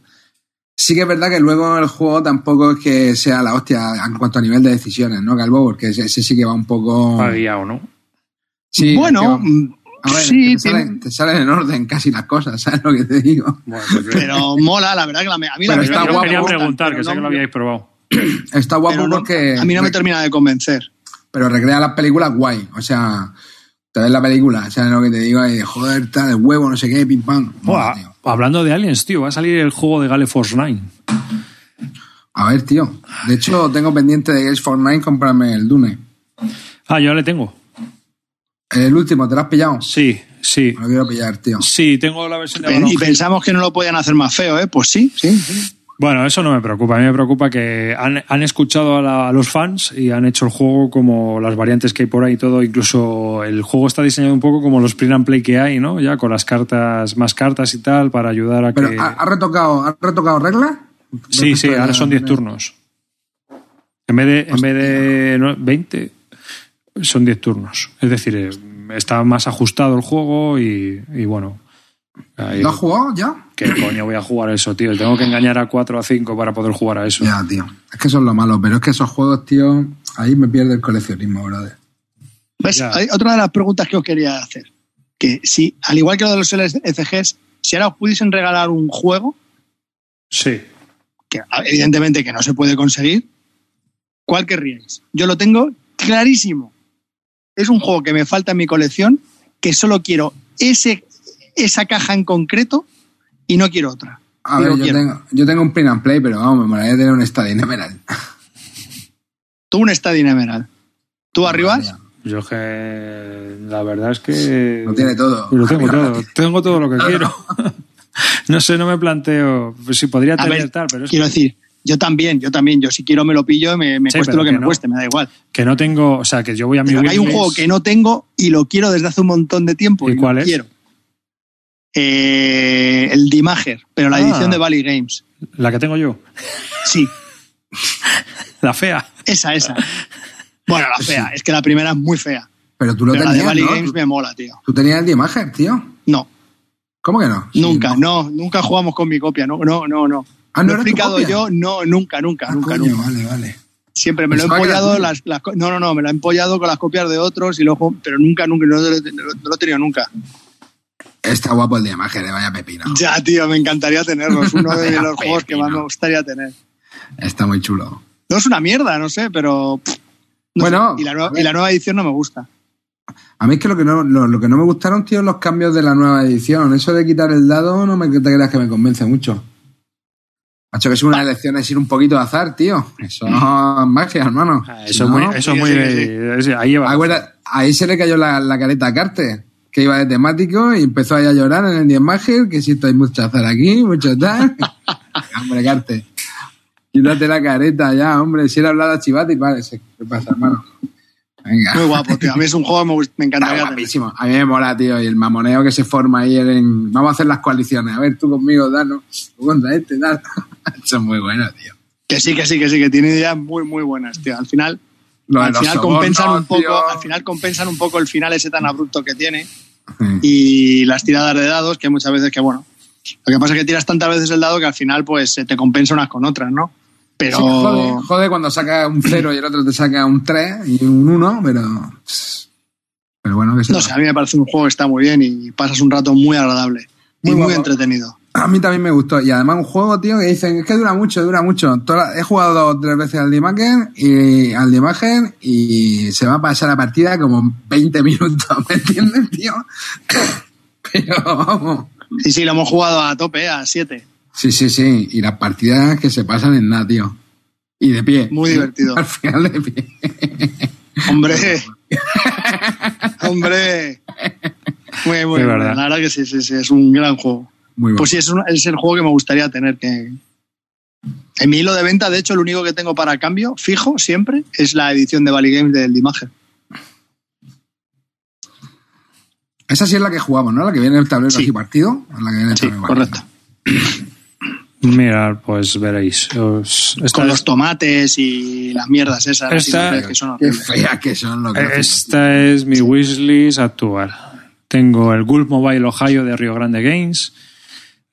Sí que es verdad que luego el juego tampoco es que sea la hostia en cuanto a nivel de decisiones, ¿no, Calvo? Porque ese, ese sí que va un poco... va guiado, ¿no? Sí, bueno, mm, A ver, sí, te, salen, tiene- te salen en orden casi las cosas, ¿sabes lo que te digo? Bueno, pues pero mola, la verdad que la, me- a mí la está guapo, me quería gusta, preguntar, pero que sé que lo habíais probado. Está guapo pero no- porque... a mí no me termina de convencer. pero recrea las películas guay. O sea, te ves la película, ¿sabes lo que te digo? Y joder, tal, el huevo, no sé qué, pim pam. Mola, tío. Hablando de aliens, tío, va a salir el juego de Gale Force 9. A ver, tío. De hecho, tengo pendiente de Games for Nine comprarme el Dune. Ah, yo le tengo. El último, ¿te lo has pillado? Sí, sí. Me lo quiero pillar, tío. Sí, tengo la versión de Y pensamos que no lo podían hacer más feo, ¿eh? Pues sí, sí. sí. Bueno, eso no me preocupa. A mí me preocupa que han, han escuchado a, la- a los fans y han hecho el juego como las variantes que hay por ahí y todo. Incluso el juego está diseñado un poco como los print and play que hay, ¿no? Ya con las cartas, más cartas y tal, para ayudar a Pero, que. ¿ha, ha retocado, ¿ha retocado reglas? Sí, sí, ahora son 10 turnos. En vez de, en vez de no, 20, son 10 turnos. Es decir, eh, está más ajustado el juego y, y bueno. Ahí- ¿Lo has jugado ya? ¿Qué coño voy a jugar a eso, tío? Tengo que engañar a 4 o a 5 para poder jugar a eso. Ya, tío. Es que eso es lo malo, pero es que esos juegos, tío, ahí me pierde el coleccionismo, brother. ¿Ves? Ya. Hay otra de las preguntas que os quería hacer. Que si, al igual que lo de los LCGs, si ahora os pudiesen regalar un juego, Sí. que evidentemente que no se puede conseguir, ¿cuál querríais? Yo lo tengo clarísimo. Es un juego que me falta en mi colección, que solo quiero ese, esa caja en concreto y no quiero otra. A ver, yo quiero. tengo, yo tengo un print and play, pero vamos, me molaría tener un Stadium Emerald. Tú un Stadium Emerald. ¿Tú arribas? Yo que la verdad es que Lo tiene todo. lo tengo todo, tengo todo lo que quiero. no sé, no me planteo pues si podría tener ver, tal, pero es quiero que, decir, yo también, yo también. Yo si quiero me lo pillo, me, me Sí, cueste lo que, que me no. cueste, me da igual. que no tengo, o sea, que yo voy a mi hay un juego que no tengo y lo quiero desde hace un montón de tiempo. ¿Y Y, cuál lo es? quiero. Eh, el Dimager, pero la Ah. edición de Valley Games. la que tengo yo, Sí, la fea. esa, esa. Bueno, la fea, es que la primera es muy fea. Pero tú lo Pero la de tenías, Valley ¿no? Games Tú, me mola, tío. tú tenías el Diemager, tío. No, ¿Cómo que no? Sí, nunca, no. nunca jugamos con mi copia, no, no, no, no. Ah, ¿no lo he explicado yo, no, nunca, nunca, Ah, nunca, coño, nunca. vale, vale. Siempre me lo he empollado, las, las no, no, no, me lo he empollado con las copias de otros y luego, pero nunca, nunca, no lo he tenido nunca. Está guapo el Diemager, eh, vaya pepino. Ya, tío, me encantaría tenerlo. Es uno de los juegos que más me gustaría tener. Está muy chulo. No es una mierda, no sé, pero. pff, no Bueno, sé. Y, la nueva, ver. y la nueva edición no me gusta. A mí es que lo que no, lo, lo que no me gustaron, tío, los cambios de la nueva edición. Eso de quitar el dado no me te creas que me convence mucho. Macho, que es una elección es ir un poquito de azar, tío. Eso es magia, hermano. Eso es no, muy, eso es sí, muy sí, de- es- ahí lleva. Acuerda, ahí se le cayó la, la careta a Carter, que iba de temático y empezó ahí a llorar en el Diemager, que siento hay mucho azar aquí, mucho tal. hombre, Carter. Quítate la careta ya, hombre. Si era hablar a Chivati, vale, sí. ¿qué pasa, hermano? Venga. Muy guapo, tío. A mí es un juego que me, tener. guapísimo. A mí me mola, tío. Y el mamoneo que se forma ahí en... Vamos a hacer las coaliciones. A ver, tú conmigo, Dano. Tú contra este. Eso es muy bueno, tío. Que sí, que sí, que sí, que tiene ideas muy, muy buenas, tío. Al final, al final compensan un poco, al final compensan un poco el final ese tan abrupto que tiene. y las tiradas de dados, que muchas veces que, bueno, lo que pasa es que tiras tantas veces el dado que al final pues se te compensa unas con otras, ¿no? Pero... Sí, jode, jode cuando saca un 0 y el otro te saca un 3 y un 1, pero... Pero bueno, que No sé, a mí me parece un juego que está muy bien y pasas un rato muy agradable y Muy muy guapo. entretenido. A mí también me gustó. Y además un juego, tío, que dicen, es que dura mucho, dura mucho. Toda- he jugado dos o tres veces al de imagen y al de imagen y se va a pasar la partida como 20 minutos, ¿me entiendes, tío? Pero vamos. Sí, sí, lo hemos jugado a tope, a 7. Sí, sí, sí. Y las partidas que se pasan en nada, tío. Y de pie. Muy divertido. Al final de pie. Hombre. Hombre. Muy, muy Es verdad. La verdad que sí, sí, sí, es un gran juego. Muy bueno. Pues sí, es, un- es el juego que me gustaría tener. que En mi hilo de venta, de hecho, el único que tengo para cambio, fijo, siempre, es la edición de Valley Games del Imagen. Esa sí es la que jugamos, ¿no? La que viene en el tablero Sí. así partido. La que viene el Sí, correcto. Mirad, pues veréis. Os- esta Con los tomates y las mierdas esas Esta- que son Qué feas que son los. Esta es mi wishlist actual. Tengo el Gulf Mobile Ohio de Rio Grande Games,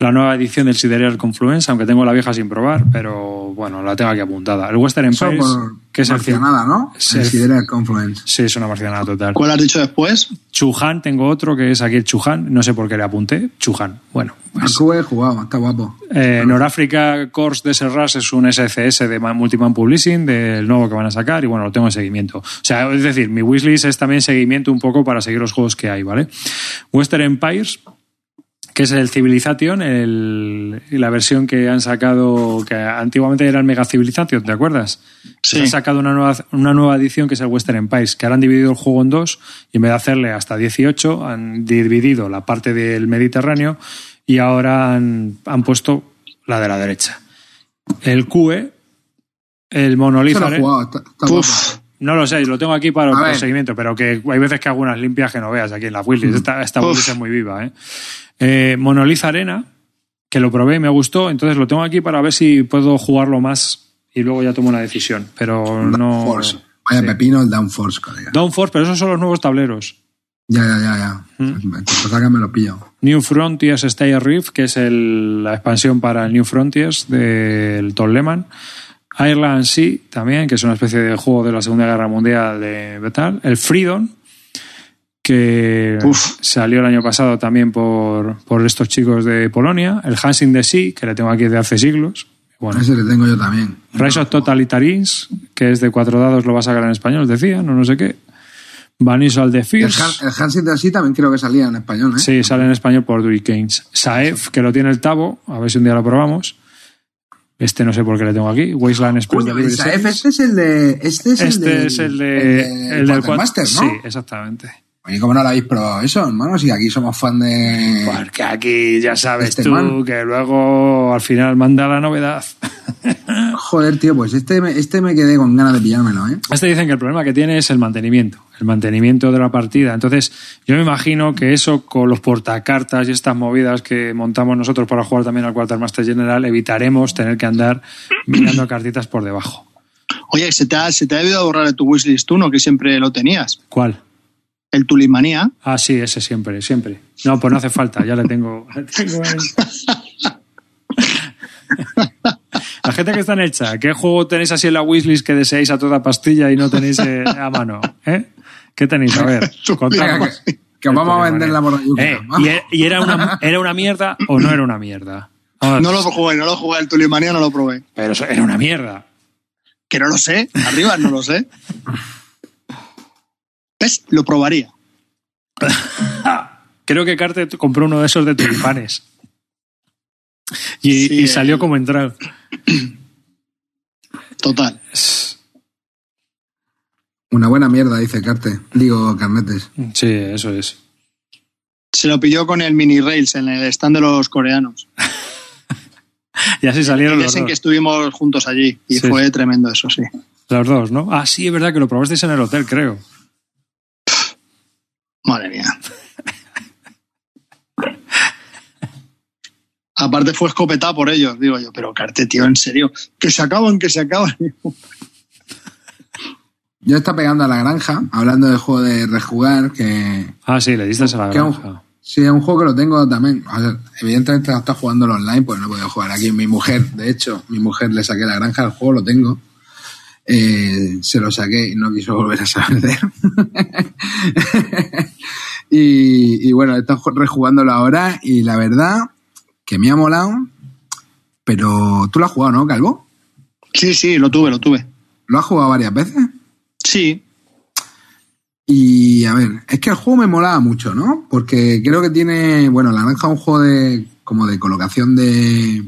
la nueva edición del Sidereal Confluence, aunque tengo la vieja sin probar, pero bueno, la tengo aquí apuntada. El Western por que es marcianada, ¿no? El Sidereal Confluence. Sí, es una marcianada total. ¿Cuál has dicho después? Chuhan, tengo otro que es aquí el Chuhan, no sé por qué le apunté. Chuhan, bueno. Pues, he jugado, está guapo. eh, Norafrica Course de Serras es un SCS de Ma- Multiman Publishing, del nuevo que van a sacar, y bueno, lo tengo en seguimiento. O sea, es decir, mi wishlist es también seguimiento un poco para seguir los juegos que hay, ¿vale? Western Empires, que es el Civilization, el, la versión que han sacado, que antiguamente era el Mega Civilization, ¿te acuerdas? Sí. Pues han sacado una nueva, una nueva edición que es el Western Empires, que ahora han dividido el juego en dos y en vez de hacerle hasta 18, han dividido la parte del Mediterráneo y ahora han, han puesto la de la derecha. El QE, el Monolith No lo sé, lo tengo aquí para el seguimiento, pero que hay veces que hago unas limpias que no veas aquí en la wishlist. Esta, esta Uf. wishlist es muy viva. ¿eh? Eh, Arena, que lo probé y me gustó, entonces lo tengo aquí para ver si puedo jugarlo más y luego ya tomo una decisión. Pero no. Downforce. Vaya sí. pepino el Downforce, colega. Downforce, pero esos son los nuevos tableros. Ya, ya, ya, ya. Mm. Pues acá me lo pillo. New Frontiers Stay Rift, que es el- la expansión para el New Frontiers del Tom Lehman. Ireland Sea también, que es una especie de juego de la Segunda Guerra Mundial de de tal. El Freedom, que Uf. salió el año pasado también por, por estos chicos de Polonia. El Hans in the Sea, que le tengo aquí de hace siglos. Bueno, Ese le tengo yo también. Rise of Totalitarins, que es de cuatro dados, lo va a sacar en español, decía, no, no sé qué. Vanisal the El, Fierce. Han- el Hansi de así también creo que salía en español, ¿eh? Sí, sale en español por Dewey Games. Saef, que lo tiene el Tabo, a ver si un día lo probamos. Este no sé por qué le tengo aquí. Wasteland Express Coño, Delivery Service. este es el de. Este es el Este del- es el de. el del cuat- Quartermaster, ¿no? Sí, exactamente. Oye, ¿cómo no lo habéis probado eso, hermano? Si aquí somos fan de. Porque aquí ya sabes Este tú man. que luego al final manda la novedad. Joder, tío, pues este me, este me quedé con ganas de pillármelo, ¿eh? Este dicen que el problema que tiene es el mantenimiento, el mantenimiento de la partida. Entonces, yo me imagino que eso con los portacartas y estas movidas que montamos nosotros para jugar también al Quartermaster General, evitaremos tener que andar mirando cartitas por debajo. Oye, ¿se te, ha, se te ha debido borrar de tu wishlist uno que siempre lo tenías? ¿Cuál? El Tulimanía. Ah, sí, ese siempre, siempre. No, pues no hace falta, ya le tengo. le tengo en- La gente que está en el chat, ¿qué juego tenéis así en la wishlist que deseáis a toda pastilla y no tenéis eh, a mano? ¿Eh? ¿Qué tenéis? A ver, contadme. Venga, que, que os vamos a vender la borrayuca. Eh, vamos. ¿y, e- y era, una, era una mierda o no era una mierda? Vamos. No lo jugué, no lo jugué. El Tulimanía no lo probé. Pero eso era una mierda. Que no lo sé. Arriba no lo sé. ¿Ves? Lo probaría. Creo que Carte compró uno de esos de tulipanes. Y, Sí, y salió eh. como entrado. Total. Una buena mierda, dice Carte. Digo, Carnetes. Sí, eso es. Se lo pilló con el mini rails en el stand de los coreanos. Y así salieron Y los es en dos. que estuvimos juntos allí. Y Sí, fue tremendo eso, sí. Los dos, ¿no? Ah, sí, es verdad que lo probasteis en el hotel, creo. Madre mía. Aparte fue escopetado por ellos, digo yo, pero Carte, tío, en serio, que se acaban, que se acaban. yo está pegando a la granja, hablando de juego de rejugar, que, Ah, sí, le diste a la que es un- granja. sí, es un juego que lo tengo también. O sea, evidentemente no está jugando online, pues no he podido jugar aquí. Mi mujer, de hecho, mi mujer le saqué la granja, el juego lo tengo. Eh, se lo saqué y no quiso volver a saber. y, y bueno, he estado rejugándolo ahora y la verdad que me ha molado. Pero tú lo has jugado, ¿no, Calvo? Sí, sí, lo tuve, lo tuve. ¿Lo has jugado varias veces? Sí, Y a ver, es que el juego me molaba mucho, ¿no? Porque creo que tiene, bueno, la naranja es un juego de como de colocación de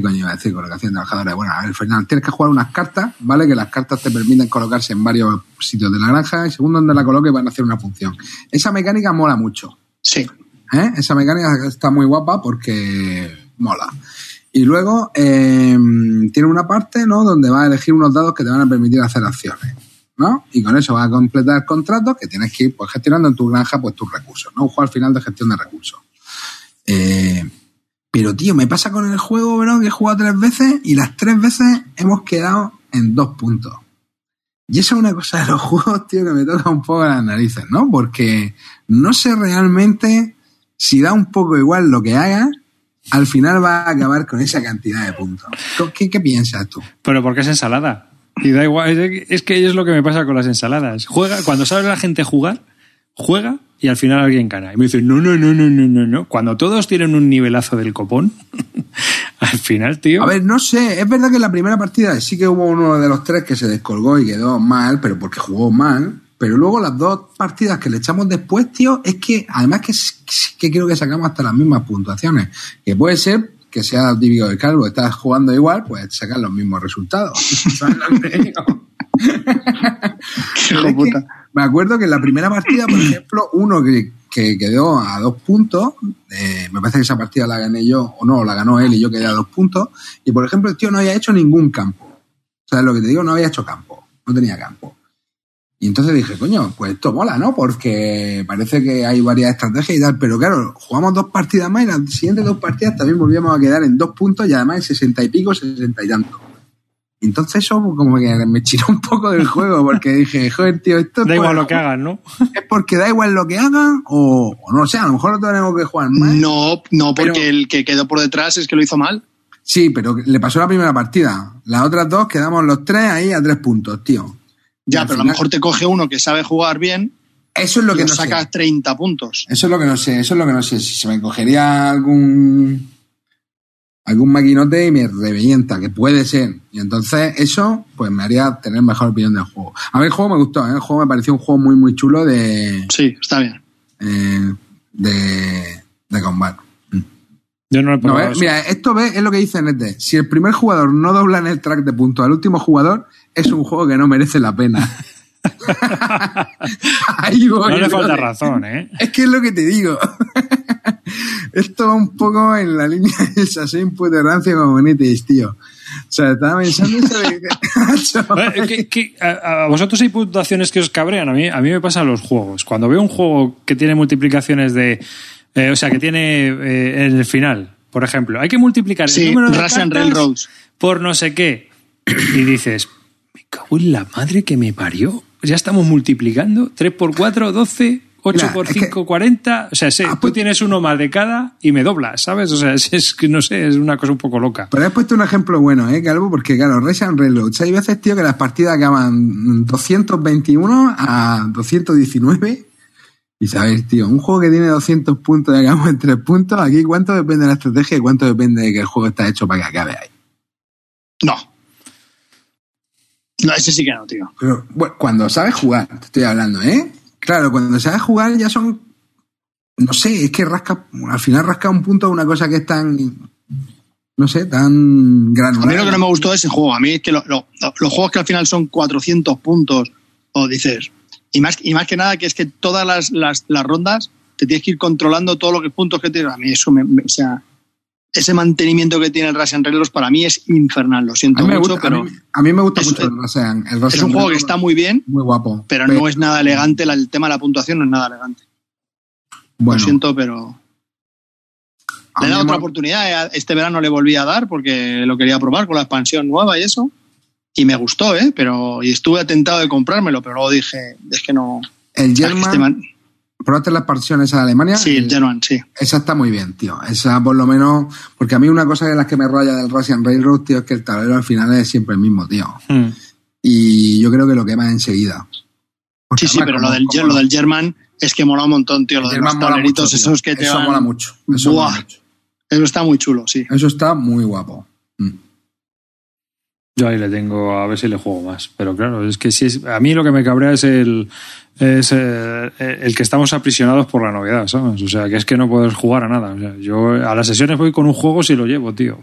¿qué coño iba a decir? Colocación de trabajadores. Bueno, a ver, Fernando, tienes que jugar unas cartas, ¿vale? Que las cartas te permiten colocarse en varios sitios de la granja y según donde la coloques van a hacer una función. Esa mecánica mola mucho. sí. ¿eh? Esa mecánica está muy guapa porque mola. Y luego eh, tiene una parte, ¿no? Donde vas a elegir unos dados que te van a permitir hacer acciones, ¿no? Y con eso vas a completar contratos que tienes que ir pues, gestionando en tu granja pues tus recursos, ¿no? Un juego al final de gestión de recursos. Eh, pero, tío, me pasa con el juego, bro, que he jugado tres veces y las tres veces hemos quedado en dos puntos. Y eso es una cosa de los juegos, tío, que me toca un poco las narices, ¿no? Porque no sé realmente si da un poco igual lo que hagas, al final va a acabar con esa cantidad de puntos. ¿Qué, qué piensas tú? Pero porque es ensalada. Y da igual, es es que es lo que me pasa con las ensaladas. Juega, cuando sabe la gente jugar, juega y al final alguien gana. Y me dice, no, no, no, no, no, no, no. Cuando todos tienen un nivelazo del copón, al final, tío. A ver, no sé, es verdad que en la primera partida sí que hubo uno de los tres que se descolgó y quedó mal, pero porque jugó mal. Pero luego las dos partidas que le echamos después, tío, es que además que, que creo que sacamos hasta las mismas puntuaciones. Que puede ser que sea típico de Calvo, estás jugando igual, pues sacar los mismos resultados. ¿Sabes lo que te digo? Que puta. Me acuerdo que en la primera partida, por ejemplo, uno que, que quedó a dos puntos, eh, me parece que esa partida la gané yo, o no, la ganó él y yo quedé a dos puntos, y por ejemplo el tío no había hecho ningún campo. ¿Sabes lo que te digo? No había hecho campo, no tenía campo. Y entonces dije, coño, pues esto mola, ¿no? Porque parece que hay varias estrategias y tal, pero claro, jugamos dos partidas más y las siguientes dos partidas también volvíamos a quedar en dos puntos y además en sesenta y pico, sesenta y tanto. Y entonces eso como que me chiró un poco del juego porque dije, joder, tío, esto es da igual lo que hagan, ¿no? es porque da igual lo que hagan o, o no sé, a lo mejor no tenemos que jugar más. No, no, porque Pero- el que quedó por detrás es que lo hizo mal. Sí, pero le pasó la primera partida. Las otras dos quedamos los tres ahí a tres puntos, tío. Y Ya, pero a lo mejor te coge uno que sabe jugar bien Eso es lo y que lo no sacas sé. 30 puntos. Eso es lo que no sé, eso es lo que no sé. Si se me cogería algún algún maquinote y me revienta, que puede ser. Y entonces eso, pues me haría tener mejor opinión del juego. A mí el juego me gustó, ¿eh? el juego me pareció un juego muy, muy chulo de, Sí, está bien. eh, de, de combate. Yo no lo he probado. eh, mira, esto ve, es lo que dice Nete. Si el primer jugador no dobla en el track de puntos al último jugador, es un juego que no merece la pena. Ahí voy, no le falta razón, ¿eh? Es que es lo que te digo. Esto va un poco en la línea de esa soy un puto rancio como Benítez, tío. O sea, estaba pensando eso de que... ¿qué- qué- a, a vosotros hay puntuaciones que os cabrean. A mí, a mí me pasan los juegos. Cuando veo un juego que tiene multiplicaciones de. eh, o sea, que tiene eh, en el final, por ejemplo, hay que multiplicar el número de Russian cartas Railroads. por no sé qué. Y dices, me cago en la madre que me parió. Ya estamos multiplicando. 3 por 4, 12. 8 Mira, por es que- 5, 40. O sea, sé, Ah, tú pues- tienes uno más de cada y me doblas, ¿sabes? O sea, es, es que no sé, es una cosa un poco loca. Pero has puesto un ejemplo bueno, ¿eh, Calvo? Porque, claro, Russian Railroads. Hay veces, tío, que las partidas acaban 221 a 219. Y sabes, tío, un juego que tiene 200 puntos y acabamos en 3 puntos, aquí cuánto depende de la estrategia y cuánto depende de que el juego está hecho para que acabe ahí. No. No, ese sí que no, tío. Pero bueno, cuando sabes jugar, te estoy hablando, ¿eh? Claro, cuando sabes jugar ya son. No sé, es que rasca. Al final rasca un punto de una cosa que es tan. No sé, tan A granular. mí lo que no me gustó de ese juego, a mí es que lo- lo- lo- los juegos que al final son 400 puntos, o dices, y más, y más que nada que es que todas las, las, las rondas te tienes que ir controlando todos los puntos que tienes. A mí eso me, me- o sea, ese mantenimiento que tiene el Russian Railroads para mí es infernal, lo siento mucho, gusta, a pero mí, a mí me gusta es- mucho el Russian. El es un juego que está muy bien, Muy guapo. pero no es nada elegante, el tema de la puntuación no es nada elegante. Bueno, Lo siento, pero le he dado otra me- oportunidad. eh, Este verano le volví a dar porque lo quería probar con la expansión nueva y eso. y me gustó, ¿eh? Pero, y estuve atentado de comprármelo, pero luego dije, es que no. El German, este man- ¿probaste la expansión esa de Alemania? Sí, el German, sí. Esa está muy bien, tío. Esa por lo menos, porque a mí una cosa de las que me raya del Russian Railroad, tío, es que el tablero al final es siempre el mismo, tío. Hmm. Y yo creo que lo quema enseguida. Porque Sí, sí, pero como- lo del, como lo del German es que mola un montón, tío. Lo de los mola tableritos mucho, tío. esos que te Eso van- mola mucho. Eso Buah. mola mucho. Eso está muy chulo, sí. Eso está muy guapo. Mm. Yo ahí le tengo a ver si le juego más. Pero claro, es que si es, a mí lo que me cabrea es el es eh, el que estamos aprisionados por la novedad, ¿sabes? O sea, que es que no puedes jugar a nada. O sea, yo a las sesiones voy con un juego si lo llevo, tío.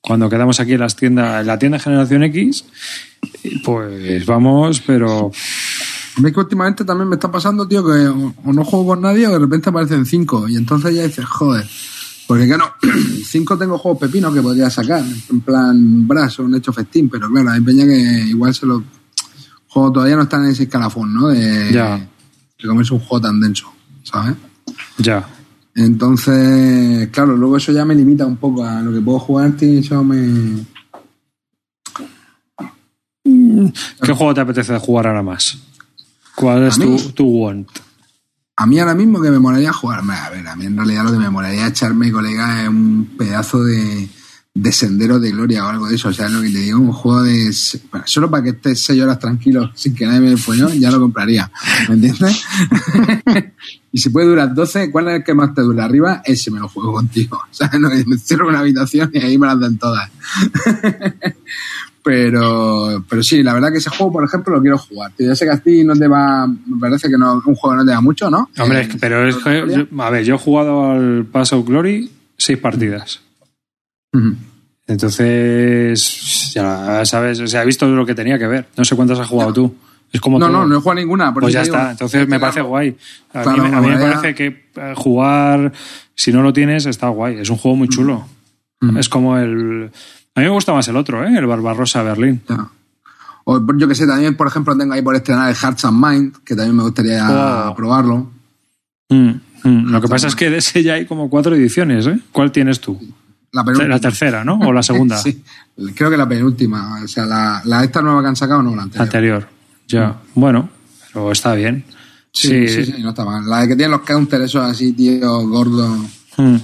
Cuando quedamos aquí en las tiendas, en la tienda Generación X, pues vamos, pero A que últimamente también me está pasando, tío, que o, no juego con nadie o de repente aparecen cinco. Y entonces ya dices, joder. Porque claro, cinco tengo juegos pepinos que podría sacar, en plan Brass o un hecho festín, pero claro, hay peña que igual se lo. Juego todavía no están en ese escalafón, ¿no? De, Ya. de comerse un juego tan denso, ¿sabes? ya. Entonces, claro, luego eso ya me limita un poco a lo que puedo jugar, y eso me. ¿Qué juego te apetece jugar ahora más? ¿Cuál es tu want? A mí ahora mismo que me molaría jugar, a ver, a mí en realidad lo que me molaría echarme, colega, es un pedazo de, de sendero de gloria o algo de eso. O sea, lo que te digo, un juego de. bueno, solo para que estés seis horas tranquilo sin que nadie me follón, ya lo compraría. ¿Me entiendes? y si puede durar 12, ¿cuál es el que más te dura arriba? Ese me lo juego contigo. O sea, no, me cierro una habitación y ahí me las dan todas. Pero, pero sí, la verdad que ese juego, por ejemplo, lo quiero jugar. Yo sé que a ti no te va, me parece que no, un juego no te da mucho, ¿no? Hombre, Eh, es que- pero es que, a ver, yo he jugado al Pass of Glory seis partidas. Entonces, ya sabes, o sea, he visto lo que tenía que ver. No sé cuántas has jugado tú. Es como No, todo. no, no he jugado ninguna. por Pues ya digo. está. Entonces me parece guay. A Claro, mí, me- a mí me ahora ya- parece que eh, jugar, si no lo tienes, está guay. Es un juego muy chulo. Mm. Es como el. A mí me gusta más el otro, ¿eh? el Barbarossa Berlín. Ya. O yo que sé, también, por ejemplo, tengo ahí por estrenar el Hearts and Mind, que también me gustaría Wow. probarlo. Mm, mm. Lo que pasa es que de ese ya hay como cuatro ediciones. ¿eh? ¿Cuál tienes tú? La penúltima. La tercera, ¿no? O la segunda. sí, creo que la penúltima. O sea, la, la esta nueva que han sacado, no la La anterior. anterior. Ya. Bueno, pero está bien. Sí, sí, sí, no está mal. La de que tiene los counters, esos así, tío, gordo. Mm.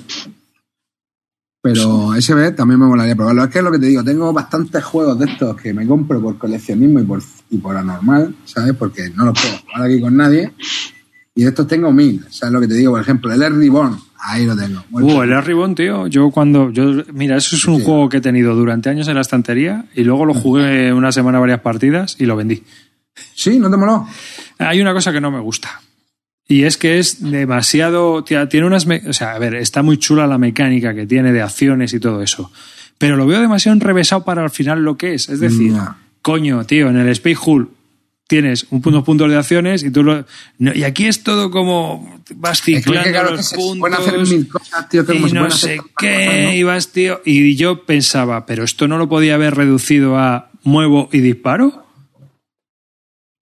Pero SB también me molaría probarlo. Es que es lo que te digo, tengo bastantes juegos de estos que me compro por coleccionismo y por, y por anormal, ¿sabes? Porque no los puedo jugar aquí con nadie. Y de estos tengo mil, ¿sabes lo que te digo? Por ejemplo, el Air Reborn, ahí lo tengo. Uh, el Ribbon, tío. Yo cuando. Yo, mira, eso es un Sí. juego que he tenido durante años en la estantería y luego lo jugué una semana varias partidas y lo vendí. Sí, ¿no te moló? Hay una cosa que no me gusta. Y es que es demasiado. tía, Tiene unas. O sea, a ver, está muy chula la mecánica que tiene de acciones y todo eso. Pero lo veo demasiado enrevesado para al final lo que es. Es decir, coño, tío, en el Space Hull tienes un punto puntos de acciones y tú lo. no, y aquí es todo como. Vas Es que, ciclando claro, los puntos. hacer mil cosas, tío, y no hacer sé qué, cosas, ¿no? y vas, tío. Y yo pensaba, pero esto no lo podía haber reducido a muevo y disparo.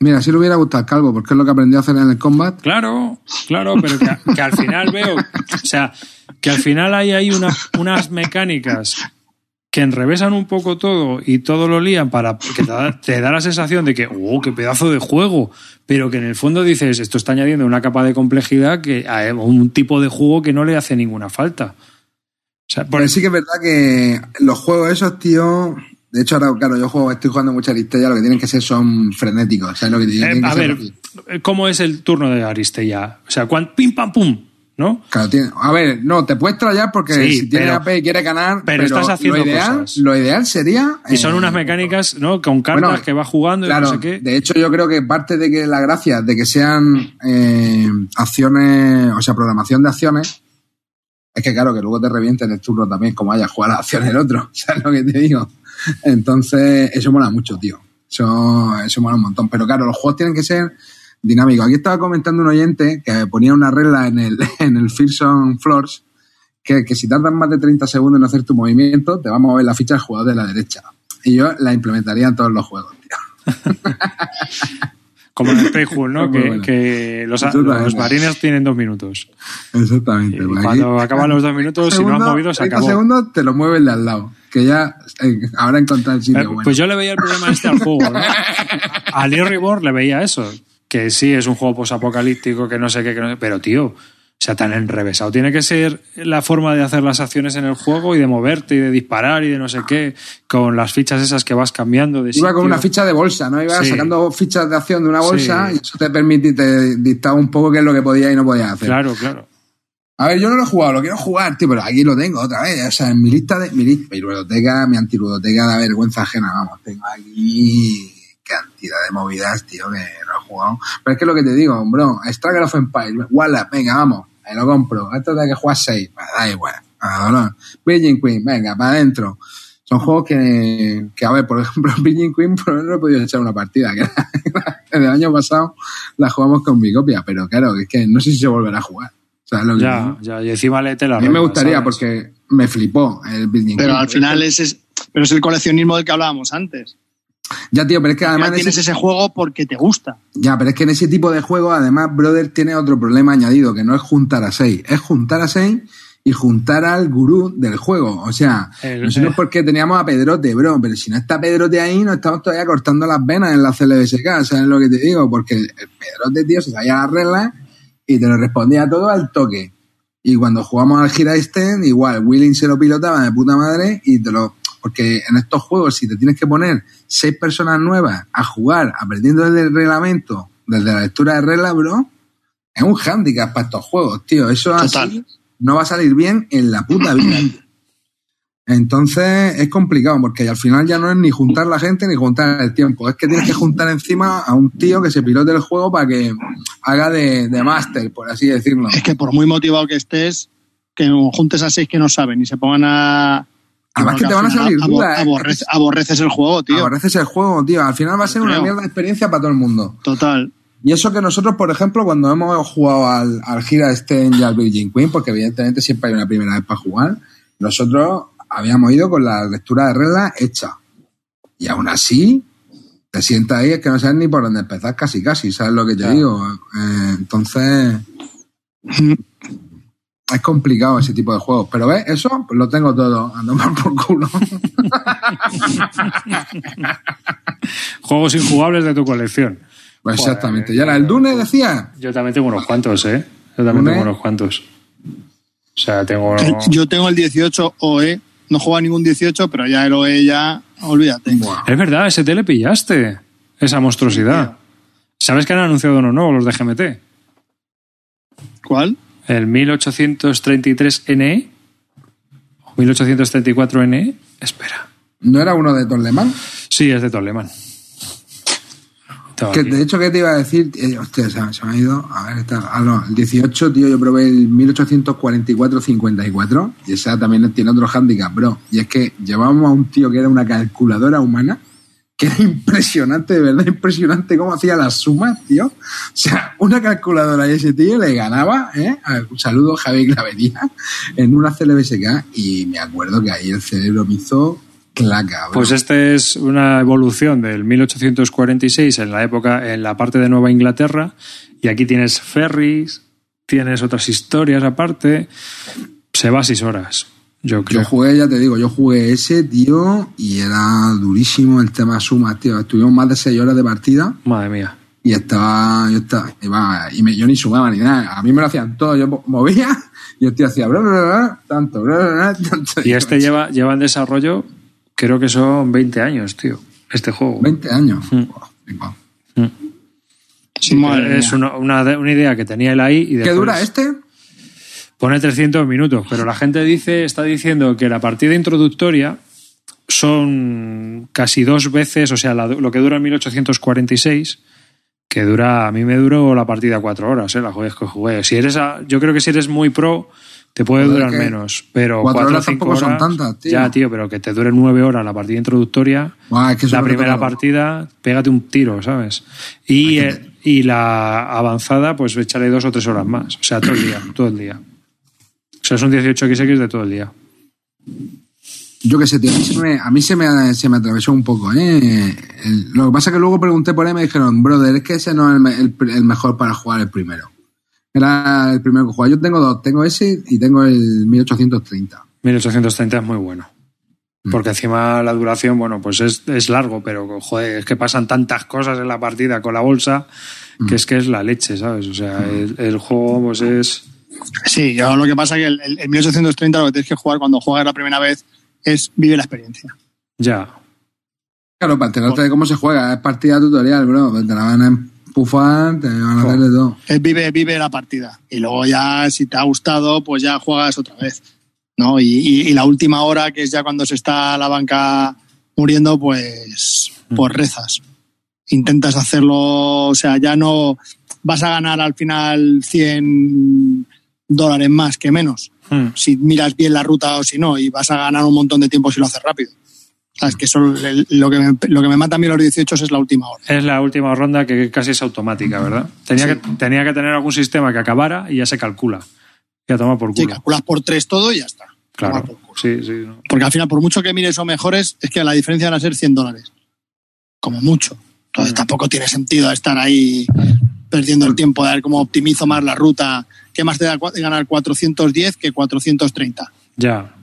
Mira, si le hubiera gustado al calvo, porque es lo que aprendió a hacer en el combat. Claro, claro, pero que, que al final veo, o sea, que al final hay, hay una- unas mecánicas que enrevesan un poco todo y todo lo lían para que te da, te da la sensación de que, oh, qué pedazo de juego, pero que en el fondo dices, esto está añadiendo una capa de complejidad que a un tipo de juego que no le hace ninguna falta. O sea, por Pero sí que es verdad que los juegos esos, tío. De hecho, ahora, claro, yo juego, estoy jugando mucha Aristella, lo que tienen que ser son frenéticos. Eh, que a ser ver. ¿cómo es el turno de Aristella? O sea, cuan, pim pam pum, ¿no? Claro, tiene- a ver, no, te puedes trallar porque Sí, si tienes AP y quieres ganar. pero estás haciendo lo ideal, cosas. Lo ideal sería. Y son eh, unas mecánicas, ¿no? Con cartas bueno, que va jugando y Claro, no sé qué. de hecho yo creo que parte de que la gracia de que sean eh, acciones, o sea, programación de acciones, es que claro, que luego te revienten el turno también, como haya jugar a acciones el otro, ¿sabes lo que te digo? Entonces, eso mola mucho, tío. Eso, eso mola un montón. Pero claro, los juegos tienen que ser dinámicos. Aquí estaba comentando un oyente que ponía una regla en el, en el Fearsome Floors, que, que si tardas más de 30 segundos en hacer tu movimiento, te va a mover la ficha del jugador de la derecha. Y yo la implementaría en todos los juegos, tío. Como en el Playhood, ¿no? Que, bueno. que los, los marines tienen dos minutos. Exactamente. Y pues cuando aquí- acaban los dos minutos, si no han Segundo, movido, se 30 acabó. segundos te lo mueve el de al lado. Que ya eh, habrá encontrado el sitio Eh, bueno. Pues yo le veía el problema este al juego, ¿no? A Lee Reborn le veía eso. Que sí, es un juego posapocalíptico, que no sé qué, que no sé- pero tío, o sea, tan enrevesado. Tiene que ser la forma de hacer las acciones en el juego y de moverte y de disparar y de no sé qué, con las fichas esas que vas cambiando de Iba con una ficha de bolsa, ¿no? Iba Sí. sacando fichas de acción de una bolsa Sí. y eso te permite, te dictaba un poco qué es lo que podías y no podías hacer. Claro, claro. A ver, yo no lo he jugado, lo quiero jugar, tío, pero aquí lo tengo otra vez. O sea, en mi lista de. Mi, lista, mi ludoteca, mi antiludoteca da vergüenza ajena, vamos. Tengo aquí cantidad de movidas, tío, que no he jugado. Pero es que lo que te digo, bro, Struggle of Empire, Wallap, venga, vamos, ahí lo compro. Esto de que juegas 6, da igual, a dolor. Virgin Queen, venga, para adentro. Son juegos que, que, a ver, por ejemplo, Virgin Queen, por ejemplo, he podido echar una partida, que era- el año pasado la jugamos con mi copia, pero claro, es que no sé si se volverá a jugar. ¿Sabes lo Ya, ya, y encima léete la A mí me gustaría ¿sabes? porque me flipó el Building Pero Queen. al final es, es- pero es el coleccionismo del que hablábamos antes. Ya, tío, pero es que además... En tienes ese- ese juego porque te gusta. Ya, pero es que en ese tipo de juego, además, Brother tiene otro problema añadido, que no es juntar a seis, es juntar a seis y juntar al gurú del juego. O sea, El- nosotros eh. porque teníamos a Pedrote, bro, pero si no está Pedrote ahí, nos estamos todavía cortando las venas en la CLBSK, ¿sabes lo que te digo? Porque el, el Pedrote, tío, se sabía las reglas y te lo respondía todo al toque. Y cuando jugamos al Gira Stand, igual, Willing se lo pilotaba de puta madre y te lo... Porque en estos juegos, si te tienes que poner seis personas nuevas a jugar aprendiendo desde el reglamento, desde la lectura de reglas, bro, es un hándicap para estos juegos, tío. Eso Total. así no va a salir bien en la puta vida. tío. Entonces es complicado porque al final ya no es ni juntar la gente ni juntar el tiempo. Es que tienes que juntar encima a un tío que se pilote el juego para que haga de, de máster, por así decirlo. Es que por muy motivado que estés, que juntes a seis que no saben y se pongan a. Además que te van a salir abor- dudas. ¿eh? aborrece- aborreces el juego, tío. Aborreces el juego, tío. Al final va a ser una mierda de experiencia para todo el mundo. Total. Y eso que nosotros, por ejemplo, cuando hemos jugado al, al Gira Sten y al Virgin Queen, porque evidentemente siempre hay una primera vez para jugar, nosotros habíamos ido con la lectura de reglas hecha. Y aún así, te sientas ahí, es que no sabes ni por dónde empezar casi casi, ¿sabes lo que te Claro. digo? Eh, entonces, es complicado ese tipo de juegos. Pero ves, eso pues lo tengo todo, a tomar por culo. Juegos injugables de tu colección. Pues Joder, exactamente. Y ahora, el Dune decía, Yo también tengo unos cuantos, ¿eh? Yo también ¿Dune? tengo unos cuantos. O sea, tengo... Yo tengo el 18 OE. No juego a ningún 18, pero ya el OE ya. Olvídate. Es verdad, ese te le pillaste. Esa monstruosidad. ¿Sabes que han anunciado uno nuevo, los de GMT? ¿Cuál? El 1833NE o 1834NE. Espera. ¿no era uno de Torlemán? Sí, es de Toleman. Que de hecho, ¿qué te iba a decir? Eh, hostia, se, se me ha ido. A ver, está. Ah, no, el 18, tío, yo probé el 1844-54 y esa también tiene otro handicap, bro. Y es que llevábamos a un tío que era una calculadora humana, que era impresionante, de verdad, impresionante cómo hacía las sumas, tío. O sea, una calculadora y ese tío le ganaba, ¿eh? Un saludo, Javi Clavería, en una CLBSK y me acuerdo que ahí el cerebro me hizo claca, bro. Pues este es una evolución del 1846 en la época, en la parte de Nueva Inglaterra, y aquí tienes ferries, tienes otras historias aparte. Se va a seis horas, yo creo. Yo jugué, ya te digo, yo jugué ese, tío, y era durísimo el tema sumas, tío. Estuvimos más de seis horas de partida Madre mía. y estaba, yo estaba, iba, y me- yo ni sumaba ni nada. A mí me lo hacían todo, yo mo- movía y el tío hacía bla, bla, bla, bla, tanto, bla, bla, bla, tanto. Y este lleva, lleva en desarrollo, creo que son 20 años, tío, este juego. 20 años. Mm. Sí, Madre es mía. una, una, una idea que tenía él ahí. Y ¿Qué dura este? Pone 300 minutos, pero la gente dice, está diciendo que la partida introductoria son casi dos veces, o sea, la- lo que dura en 1846, que dura, a mí me duró la partida cuatro horas, ¿eh? la jugué que jugué. Si eres a- yo creo que si eres muy pro, te puede Joder, durar menos, pero cuatro cuatro horas cinco tampoco son horas. tantas, tío. Ya, tío, pero que te dure nueve horas la partida introductoria, es que la primera partida, pégate un tiro, ¿sabes? Y, eh, y la avanzada, pues échale dos o tres horas más. O sea, todo el día, todo el día. Sea, son 18XX de todo el día. yo qué sé, tío, a mí se me, a mí se me, se me atravesó un poco, ¿eh? El- lo que pasa es que luego pregunté por él y me dijeron, brother, es que ese no es el, me- el- el mejor para jugar el primero. Era el primero que jugaba. Yo tengo dos, tengo ese y tengo el 1830. 1830 es muy bueno. Porque encima la duración, bueno, pues es, es largo, pero joder, es que pasan tantas cosas en la partida con la bolsa que es que es la leche, ¿sabes? O sea, el, el juego pues es... Sí, yo lo que pasa es que el, el- el 1830 lo que tienes que jugar cuando juegas la primera vez es vive la experiencia. Ya. Claro, para enterarte de cómo se juega, es partida tutorial, bro. Te la van a empufar, te van a hacer de todo. Es vive, vive la partida. Y luego ya, si te ha gustado, pues ya juegas otra vez. ¿no? Y, y- y la última hora, que es ya cuando se está la banca muriendo, pues, pues rezas. Intentas hacerlo, o sea, ya no vas a ganar al final 100 dólares más que menos. Hmm. Si miras bien la ruta o si no, y vas a ganar un montón de tiempo si lo haces rápido. ¿Sabes? Que eso, lo, que me, lo que me mata a mí los 18 es la última hora. Es la última ronda que casi es automática, ¿verdad? Tenía, Sí. que, tenía que tener algún sistema que acabara y ya se calcula. Ya toma por Sí, culo. calculas por tres todo y ya está. Claro. por culo. Sí, sí. no. Porque al final, por mucho que mires o mejores, es que la diferencia van a ser 100 dólares. Como mucho. Entonces tampoco tiene sentido estar ahí perdiendo el tiempo de ver cómo optimizo más la ruta. ¿Qué más te da ganar 410 que 430? Ya,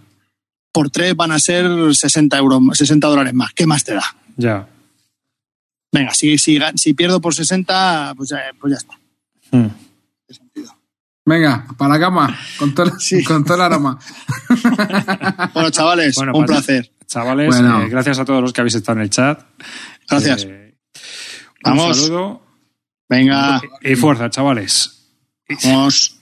Por tres van a ser 60, euros, 60 dólares más. ¿Qué más te da? ya. Venga, si, si, pierdo por 60, pues ya, pues ya está. Hmm. Venga, para la cama, con todo, Sí. con todo el aroma. Bueno, chavales, Bueno, un placer. Chavales, Bueno. eh, gracias a todos los que habéis estado en el chat. Gracias. Eh, un Vamos. saludo Venga, y fuerza, chavales. vamos.